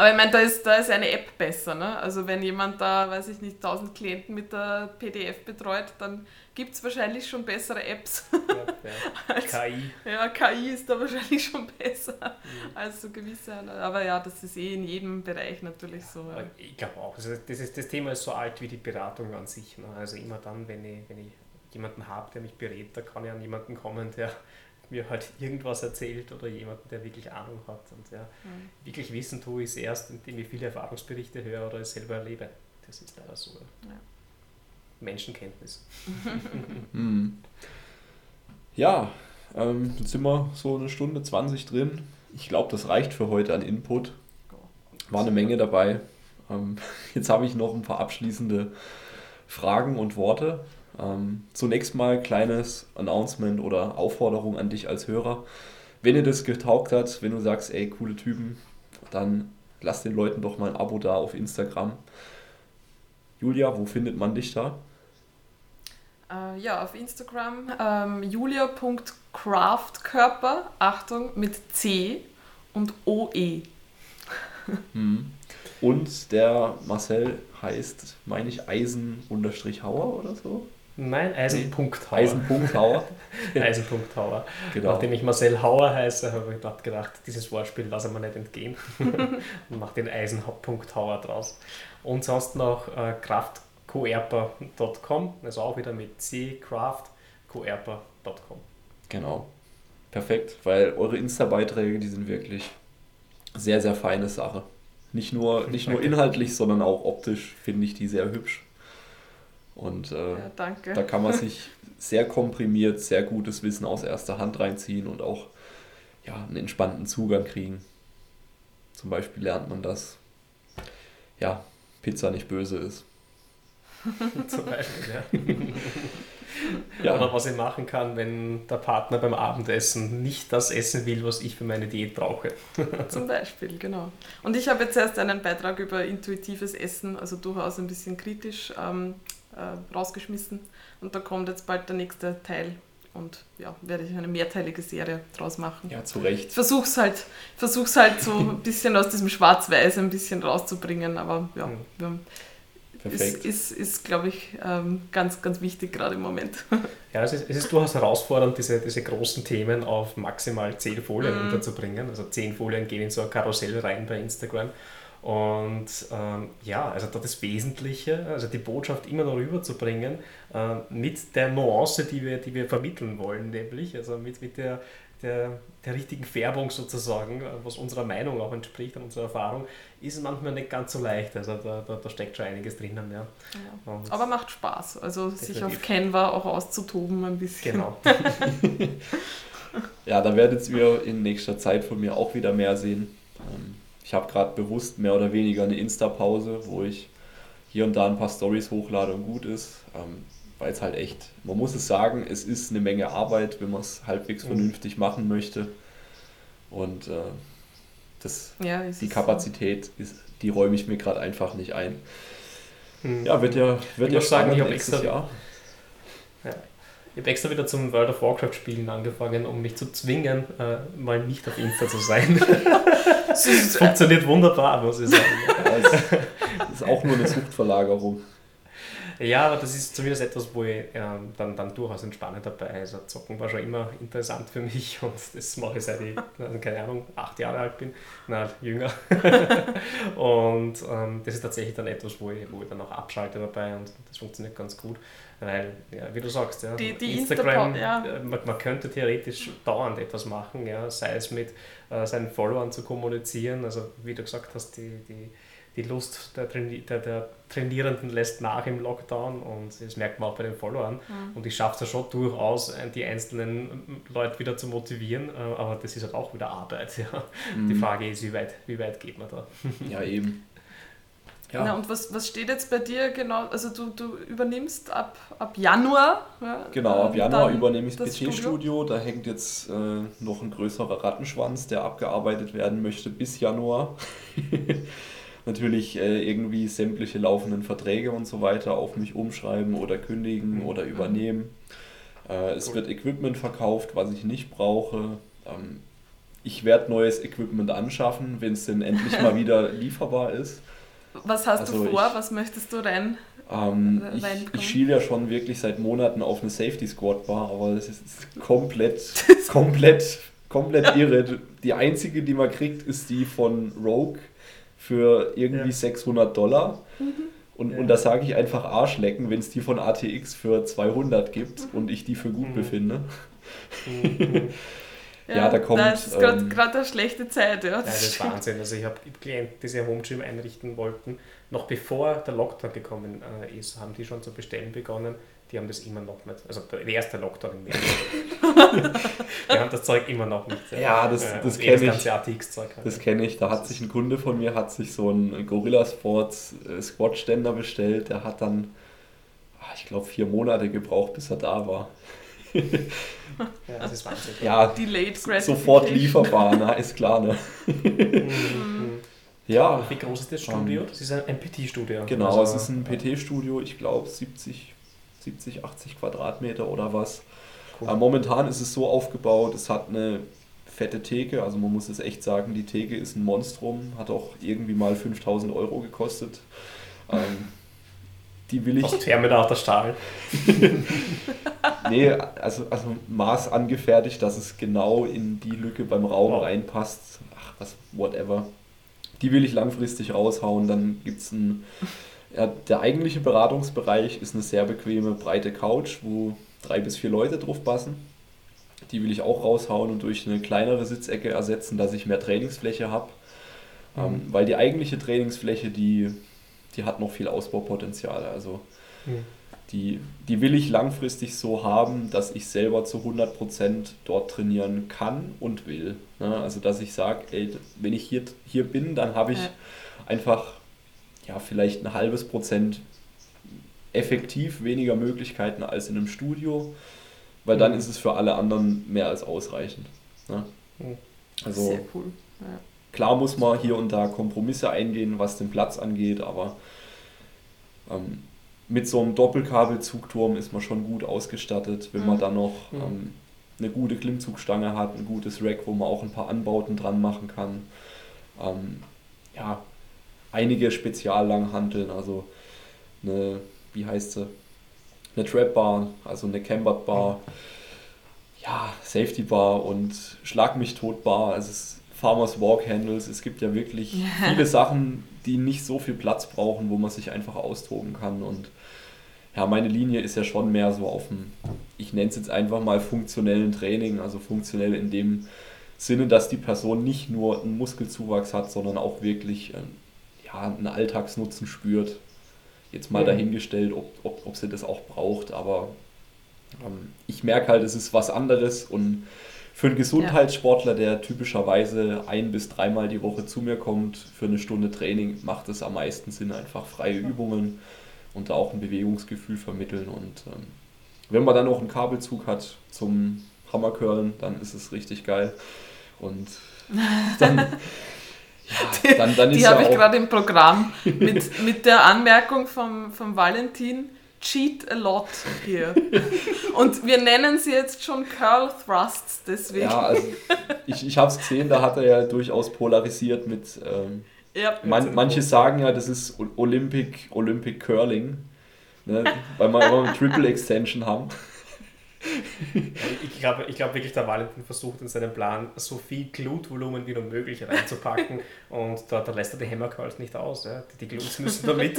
Aber ich meine, da ist, da ist eine App besser. Ne? Also wenn jemand da, weiß ich nicht, 1000 Klienten mit der PDF betreut, dann gibt es wahrscheinlich schon bessere Apps. Ja, ja. als, KI. Ja, KI ist da wahrscheinlich schon besser mhm. als so gewisse. Aber ja, das ist eh in jedem Bereich natürlich so. Ja. Ich glaube auch. Also das, ist, das Thema ist so alt wie die Beratung an sich. Ne? Also immer dann, wenn ich, wenn ich jemanden habe, der mich berät, da kann ich an jemanden kommen, der mir halt irgendwas erzählt oder jemanden, der wirklich Ahnung hat. Und ja, mhm. wirklich wissen tue ich es erst, indem ich viele Erfahrungsberichte höre oder es selber erlebe. Das ist leider so. Ja. Menschenkenntnis. hm. Ja, ähm, jetzt sind wir so eine Stunde 20 drin. Ich glaube, das reicht für heute an Input. War eine Menge dabei. Ähm, jetzt habe ich noch ein paar abschließende Fragen und Worte. Ähm, zunächst mal kleines Announcement oder Aufforderung an dich als Hörer. Wenn dir das getaugt hat, wenn du sagst, ey, coole Typen, dann lass den Leuten doch mal ein Abo da auf Instagram. Julia, wo findet man dich da? Uh, ja, auf Instagram ähm, julia.craftkörper, Achtung, mit C und OE. Hm. Und der Marcel heißt, meine ich, Eisen-Hauer oder so? Nein, Eisenpunkthauer. Eisenpunkthauer. Eisenpunkthauer. Genau. Nachdem ich Marcel Hauer heiße, habe ich gedacht, dieses Wortspiel lasse mir nicht entgehen. und mache den Eisenpunkthauer draus. Und sonst noch äh, kraftcoerper.com, also auch wieder mit C, craftcoerper.com. Genau. Perfekt, weil eure Insta-Beiträge, die sind wirklich sehr, sehr feine Sache. Nicht nur, nicht nur inhaltlich, sondern auch optisch finde ich die sehr hübsch. Und äh, ja, da kann man sich sehr komprimiert, sehr gutes Wissen aus erster Hand reinziehen und auch ja, einen entspannten Zugang kriegen. Zum Beispiel lernt man, dass ja, Pizza nicht böse ist. Zum Beispiel, ja. ja. Oder was ich machen kann, wenn der Partner beim Abendessen nicht das essen will, was ich für meine Diät brauche. Zum Beispiel, genau. Und ich habe jetzt erst einen Beitrag über intuitives Essen, also durchaus ein bisschen kritisch, ähm, äh, rausgeschmissen. Und da kommt jetzt bald der nächste Teil. Und ja, werde ich eine mehrteilige Serie draus machen. Ja, zu Recht. Ich versuche es halt, versuch's halt so ein bisschen aus diesem Schwarz-Weiß ein bisschen rauszubringen, aber ja, mhm. wir Perfekt. Ist, ist, ist glaube ich, ähm, ganz, ganz wichtig gerade im Moment. Ja, es ist, es ist durchaus herausfordernd, diese, diese großen Themen auf maximal zehn Folien mm. unterzubringen. Also zehn Folien gehen in so ein Karussell rein bei Instagram. Und ähm, ja, also da das Wesentliche, also die Botschaft immer noch rüberzubringen, äh, mit der Nuance, die wir, die wir vermitteln wollen, nämlich, also mit, mit der, der, der richtigen Färbung sozusagen, was unserer Meinung auch entspricht, an unserer Erfahrung, ist manchmal nicht ganz so leicht. Also da, da, da steckt schon einiges drinnen. Ja. ja. Aber macht Spaß, also definitiv. sich auf Canva auch auszutoben ein bisschen. Genau. ja, da werdet ihr in nächster Zeit von mir auch wieder mehr sehen. Ähm, ich habe gerade bewusst mehr oder weniger eine Insta-Pause, wo ich hier und da ein paar Stories hochlade und gut ist. Ähm, weil es halt echt, man muss es sagen, es ist eine Menge Arbeit, wenn man es halbwegs mhm. vernünftig machen möchte. Und äh, das, ja, die Kapazität, ist, die räume ich mir gerade einfach nicht ein. Hm. Ja, wird ja, wird ich ja sagen, ich habe extra, Jahr. Ich habe extra wieder zum World of Warcraft spielen angefangen, um mich zu zwingen, äh, mal nicht auf Insta zu sein. Es funktioniert wunderbar, muss ich sagen. das ist auch nur eine Suchtverlagerung. Ja, aber das ist zumindest etwas, wo ich ähm, dann, dann durchaus entspannend dabei Also Zocken war schon immer interessant für mich und das mache ich seit ich, also keine Ahnung, acht Jahre alt bin, na, jünger. und ähm, das ist tatsächlich dann etwas, wo ich, wo ich dann auch abschalte dabei und das funktioniert ganz gut. Weil, ja, wie du sagst, ja, die, die Instagram, ja. Äh, man, man, könnte theoretisch dauernd etwas machen, ja, sei es mit äh, seinen Followern zu kommunizieren, also wie du gesagt hast, die, die die Lust der, Traini der, der, Trainierenden lässt nach im Lockdown und das merkt man auch bei den Followern. Mhm. Und ich schaffe es ja schon durchaus, die einzelnen Leute wieder zu motivieren, äh, aber das ist halt auch wieder Arbeit. Ja. Mhm. Die Frage ist, wie weit, wie weit geht man da? Ja, eben. Ja. Na, und was, was steht jetzt bei dir genau? Also du, du übernimmst ab, ab Januar. Ja, genau, ab Januar übernehme ich das PT-Studio. Da hängt jetzt äh, noch ein größerer Rattenschwanz, der abgearbeitet werden möchte bis Januar. natürlich äh, irgendwie sämtliche laufenden Verträge und so weiter auf mich umschreiben oder kündigen mhm. oder übernehmen. Äh, es wird Equipment verkauft, was ich nicht brauche. Ähm, ich werde neues Equipment anschaffen, wenn es denn endlich mal wieder lieferbar ist. Was hast also du vor? Ich, was möchtest du rein? Ähm, ich, ich schiele ja schon wirklich seit Monaten auf eine Safety Squad Bar, aber das ist komplett, komplett, komplett irre. Die einzige, die man kriegt, ist die von Rogue für irgendwie ja. 600 Dollar. Mhm. Und, ja. und da sage ich einfach Arschlecken, wenn es die von ATX für 200 gibt und ich die für gut mhm. befinde. Mhm. Ja, ja, da kommt. Das ist gerade ähm, eine schlechte Zeit. Ja, das, ja, das ist Wahnsinn. Also, ich habe Klienten, die sich Home Gym einrichten wollten, noch bevor der Lockdown gekommen äh, ist, haben die schon zu bestellen begonnen die haben das immer noch nicht. Also der erste Lockdown im März. Wir haben das Zeug immer noch nicht. Ja, das, das äh, kenne ich. Halt. Das kenne ich. Da hat sich ein Kunde von mir hat sich so einen Gorilla Sports äh, Squat-Ständer bestellt. Der hat dann, ach, ich glaube, vier Monate gebraucht, bis er da war. Ja, das ist Wahnsinn. Ja, Delayed sofort lieferbar, na, ist klar. Ne? Mhm. Ja. Wie groß ist das Studio? Das ist ein PT-Studio. Genau, also, es ist ein PT-Studio, ich glaube 70 70, 80 Quadratmeter oder was. Cool. Momentan ist es so aufgebaut, es hat eine fette Theke, also man muss es echt sagen, die Theke ist ein Monstrum, hat auch irgendwie mal 5000 Euro gekostet. Ähm, die will ich. Aus Therminator Stahl. nee, also, also Maß angefertigt, dass es genau in die Lücke beim Raum wow. reinpasst. Ach, was, whatever. Die will ich langfristig raushauen. Dann gibt es ein ja, der eigentliche Beratungsbereich ist eine sehr bequeme, breite Couch, wo drei bis vier Leute drauf passen. Die will ich auch raushauen und durch eine kleinere Sitzecke ersetzen, dass ich mehr Trainingsfläche habe. Mhm. Ähm, weil die eigentliche Trainingsfläche, die, die hat noch viel Ausbaupotenzial. Also mhm. die, die will ich langfristig so haben, dass ich selber zu 100% dort trainieren kann und will. Ne? Also dass ich sage, wenn ich hier, hier bin, dann habe ich ja. einfach ja, vielleicht ein halbes Prozent effektiv weniger Möglichkeiten als in einem Studio, weil dann mhm. ist es für alle anderen mehr als ausreichend. Ne? Mhm. Also, Sehr cool. Ja. Klar muss man hier und da Kompromisse eingehen, was den Platz angeht, aber ähm, mit so einem Doppelkabelzugturm ist man schon gut ausgestattet, wenn mhm. man dann noch mhm. ähm, eine gute Klimmzugstange hat, ein gutes Rack, wo man auch ein paar Anbauten dran machen kann. Ähm, ja, einige Speziallanghanteln, also eine, wie heißt sie, eine Trap Bar, also eine Cambered Bar, ja, Safety Bar und Schlag mich tot Bar, also es Farmers Walk Handles, es gibt ja wirklich viele Sachen, die nicht so viel Platz brauchen, wo man sich einfach austoben kann. Und ja, meine Linie ist ja schon mehr so auf dem, ich nenne es jetzt einfach mal funktionellen Training, also funktionell in dem Sinne, dass die Person nicht nur einen Muskelzuwachs hat, sondern auch wirklich ähm, ja, einen Alltagsnutzen spürt. Jetzt mal mhm. dahingestellt, ob, ob, ob sie das auch braucht, aber ähm, ich merke halt, es ist was anderes und für einen Gesundheitssportler, der typischerweise ein bis dreimal die Woche zu mir kommt für eine Stunde Training, macht es am meisten Sinn, einfach freie Übungen und da auch ein Bewegungsgefühl vermitteln. Und ähm, wenn man dann noch einen Kabelzug hat zum Hammercurlen, dann ist es richtig geil. Und dann Die, dann, dann die habe ich gerade im Programm mit, mit der Anmerkung vom, vom Valentin. Cheat a lot hier. Und wir nennen sie jetzt schon Curl Thrusts, deswegen. Ja, also ich, ich habe es gesehen, da hat er ja durchaus polarisiert mit. Ähm, ja, man, manche sagen ja, das ist Olympic, Olympic Curling, ne, weil wir immer eine Triple Extension haben. Ich glaube ich glaub wirklich, der Valentin versucht in seinem Plan so viel Glutvolumen wie nur möglich reinzupacken und da, da lässt er die Hammercurls nicht aus. Ja. Die, die Glutes müssen da mit.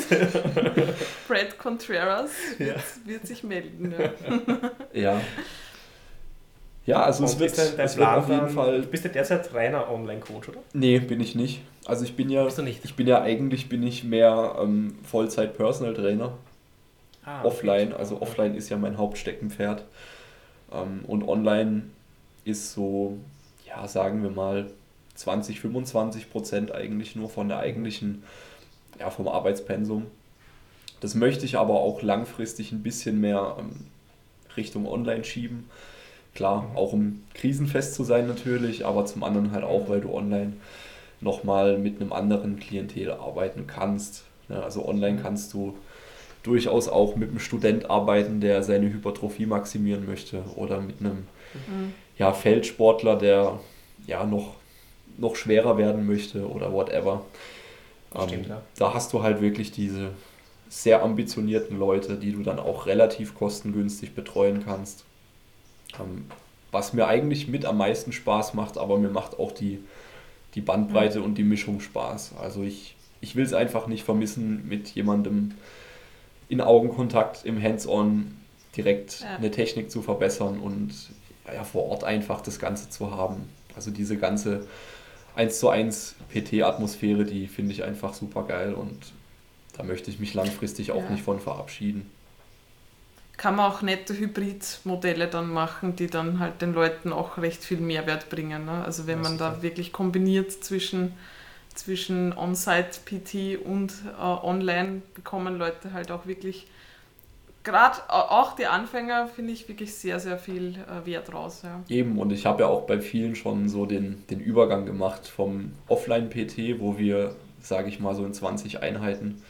Brad Contreras ja. wird, sich melden. Ja. ja. Ja, also es wird, dein, dein es wird auf jeden Fall. Du bist ja derzeit reiner Online-Coach, oder? Nee, bin ich nicht. Also ich bin ja. Bist du nicht? Ich bin ja eigentlich bin ich mehr ähm, Vollzeit-Personal Trainer. Ah, offline, okay. also offline ist ja mein Hauptsteckenpferd. Ähm, und online ist so, ja, sagen wir mal, 20, 25 Prozent eigentlich nur von der eigentlichen, ja, vom Arbeitspensum. Das möchte ich aber auch langfristig ein bisschen mehr ähm, Richtung Online schieben. Klar, mhm. auch um krisenfest zu sein natürlich, aber zum anderen halt auch, weil du online nochmal mit einem anderen Klientel arbeiten kannst. Ja, also online mhm. kannst du durchaus auch mit einem Student arbeiten, der seine Hypertrophie maximieren möchte oder mit einem mhm. ja, Feldsportler, der ja noch, noch schwerer werden möchte oder whatever. Stimmt, ähm, ja. Da hast du halt wirklich diese sehr ambitionierten Leute, die du dann auch relativ kostengünstig betreuen kannst. Ähm, was mir eigentlich mit am meisten Spaß macht, aber mir macht auch die, die Bandbreite mhm. und die Mischung Spaß. Also ich, ich will es einfach nicht vermissen, mit jemandem in Augenkontakt, im Hands-on direkt ja. eine Technik zu verbessern und ja, vor Ort einfach das Ganze zu haben. Also diese ganze 1 zu 1 PT-Atmosphäre, die finde ich einfach super geil und da möchte ich mich langfristig auch ja. nicht von verabschieden. Kann man auch nette Hybrid-Modelle dann machen, die dann halt den Leuten auch recht viel Mehrwert bringen. Ne? Also wenn man da wirklich kombiniert zwischen zwischen On-Site-PT und äh, online bekommen Leute halt auch wirklich, gerade auch die Anfänger, finde ich wirklich sehr, sehr viel äh, Wert raus. Ja. Eben, und ich habe ja auch bei vielen schon so den, den Übergang gemacht vom Offline-PT, wo wir, sage ich mal, so in 20 Einheiten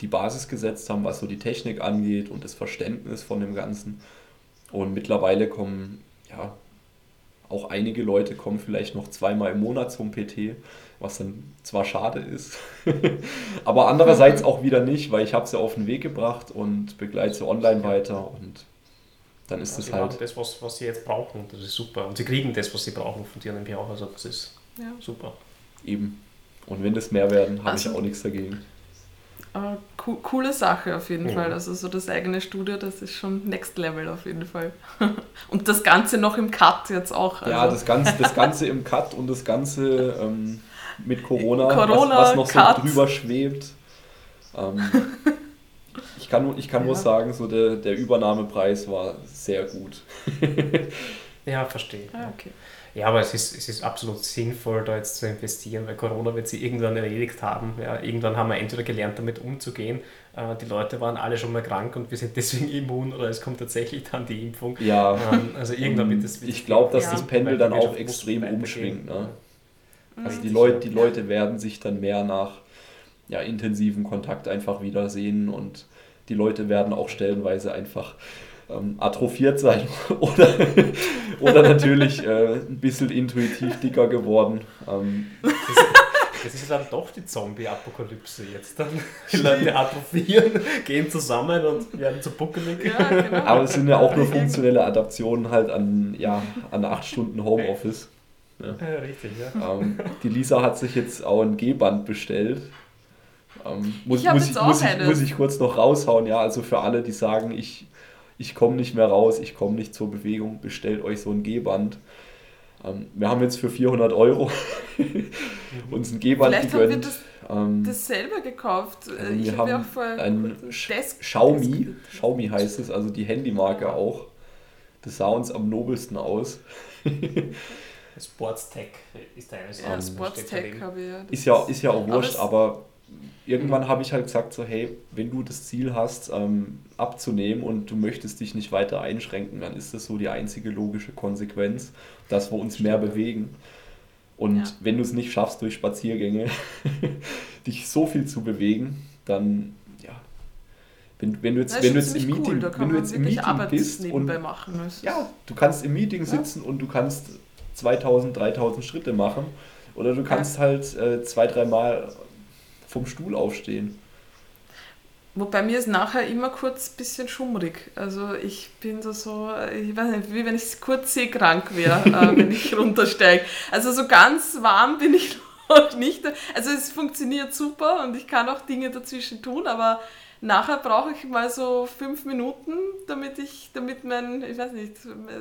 die Basis gesetzt haben, was so die Technik angeht und das Verständnis von dem Ganzen. Und mittlerweile kommen ja auch einige Leute kommen vielleicht noch zweimal im Monat zum PT, was dann zwar schade ist, aber andererseits auch wieder nicht, weil ich habe sie auf den Weg gebracht und begleite sie online weiter und dann ist ja, es halt... das, was, was sie jetzt brauchen, das ist super. Und sie kriegen das, was sie brauchen von dir nämlich auch, also das ist ja. super. Eben. Und wenn das mehr werden, habe also, ich auch nichts dagegen. Aber co coole Sache auf jeden ja. Fall. Also so das eigene Studio, das ist schon Next Level auf jeden Fall. und das Ganze noch im Cut jetzt auch. Also. Ja, das Ganze, das Ganze im Cut und das Ganze ähm, mit Corona, Corona was, was, noch Cut. so drüber schwebt. Ähm, ich kann, ich kann ja. nur sagen, so der, der Übernahmepreis war sehr gut. ja, verstehe. Ah, okay. Ja, aber es ist, es ist absolut sinnvoll, da jetzt zu investieren, weil Corona wird sie irgendwann erledigt haben. Ja, irgendwann haben wir entweder gelernt, damit umzugehen. Äh, die Leute waren alle schon mal krank und wir sind deswegen immun oder es kommt tatsächlich dann die Impfung. Ja, ähm, also irgendwann wird das. Ich glaube, dass ja. das Pendel dann auch extrem umschwingt. Ne? Also mhm. die Leute, die Leute werden sich dann mehr nach ja, intensiven Kontakt einfach wiedersehen und die Leute werden auch stellenweise einfach ähm, atrophiert sein oder, oder natürlich äh, ein bisschen intuitiv dicker geworden. Ähm, das ist dann doch die Zombie-Apokalypse jetzt. Dann die Leute atrophieren, gehen zusammen und werden zu buckelig. Ja, genau. Aber es sind ja auch nur funktionelle Adaptionen halt an, ja, an acht Stunden Homeoffice. Ja. ja richtig, ja. Ähm, die Lisa hat sich jetzt auch ein G-Band bestellt. Ähm, muss, ich muss, ich, muss, ich, muss ich kurz noch raushauen, ja, also für alle, die sagen, ich ich komme nicht mehr raus, ich komme nicht zur Bewegung, bestellt euch so ein G-Band. Ähm, wir haben jetzt für 400 Euro uns ein G-Band Vielleicht gegönnt. haben wir das, ähm, das selber gekauft. Also ich wir hab haben auch ein Desk, Xiaomi, Desk. Xiaomi heißt es, also die Handymarke auch. Das sah uns am nobelsten aus. Sportstech ist eines. Ja, Sportstech habe ich ja. Ist ja, ist ja auch wurscht, aber irgendwann habe ich halt gesagt, so hey, wenn du das Ziel hast, ähm, abzunehmen und du möchtest dich nicht weiter einschränken, dann ist das so die einzige logische Konsequenz, dass wir uns mehr bewegen. Und Ja. wenn du es nicht schaffst, durch Spaziergänge dich so viel zu bewegen, dann, ja, wenn, wenn du jetzt, wenn du jetzt im Meeting, cool, wenn du jetzt im Meeting bist nebenbei und machen. Ja, du kannst im Meeting sitzen und du kannst 2000, 3000 Schritte machen oder du kannst halt äh, zwei, dreimal vom Stuhl aufstehen. Wobei mir ist nachher immer kurz ein bisschen schummrig. Also ich bin da so, ich weiß nicht, wie wenn ich kurz seekrank wäre, äh, wenn ich runtersteige. Also so ganz warm bin ich noch nicht. Also es funktioniert super und ich kann auch Dinge dazwischen tun, aber nachher brauche ich mal so fünf Minuten, damit ich, damit mein, ich weiß nicht,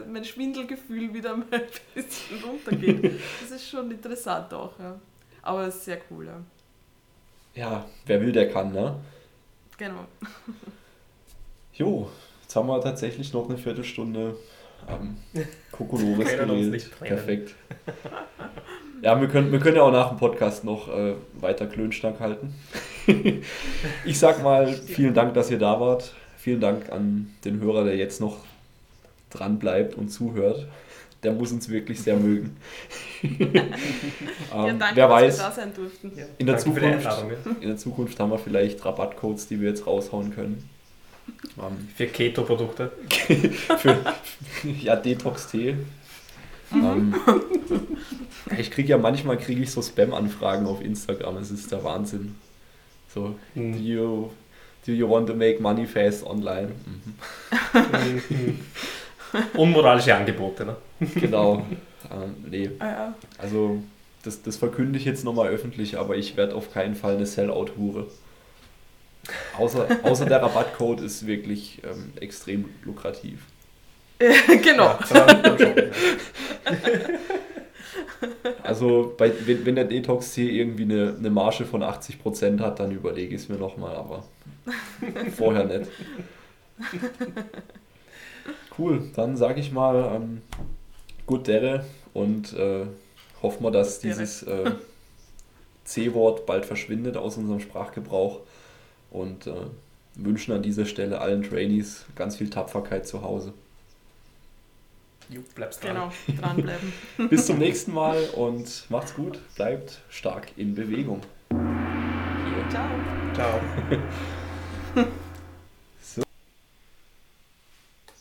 mein Schwindelgefühl wieder mal ein bisschen runtergeht. Das ist schon interessant auch, ja. Aber es ist sehr cool, ja. Ja, wer will, der kann, ne? Genau. Jo, jetzt haben wir tatsächlich noch eine Viertelstunde ähm, Kokolores geredet. Perfekt. Ja, wir können, wir können ja auch nach dem Podcast noch äh, weiter Klönschnack halten. ich sag mal, vielen Dank, dass ihr da wart. Vielen Dank an den Hörer, der jetzt noch dran bleibt und zuhört. Der muss uns wirklich sehr mögen. ähm, ja, danke, wer dass weiß, wir da sein durften. Ja, In der Zukunft. In der Zukunft haben wir vielleicht Rabattcodes, die wir jetzt raushauen können. Ähm, Für Keto-Produkte. für ja, Detox-Tee. Mhm. Ähm, ich kriege ja manchmal kriege ich so Spam-Anfragen auf Instagram. Es ist der Wahnsinn. So, do Mhm. you, do you want to make money fast online? Mhm. Mhm. Unmoralische Angebote, ne? Genau. ähm, nee, Ah, ja. also das, das verkünde ich jetzt nochmal öffentlich, aber ich werde auf keinen Fall eine Sellout-Hure. Außer, außer der Rabattcode ist wirklich ähm, extrem lukrativ. genau. Also bei, wenn, wenn der Detox-Tee irgendwie eine, eine Marge von 80% hat, dann überlege ich es mir nochmal, aber vorher nicht. Cool, dann sage ich mal ähm, gut Dere und äh, hoffen wir, dass dieses äh, C-Wort bald verschwindet aus unserem Sprachgebrauch und äh, wünschen an dieser Stelle allen Trainees ganz viel Tapferkeit zu Hause. Jo, bleibst dran. Genau, dranbleiben. Bis zum nächsten Mal und macht's gut, bleibt stark in Bewegung. Hier. Ciao. Ciao.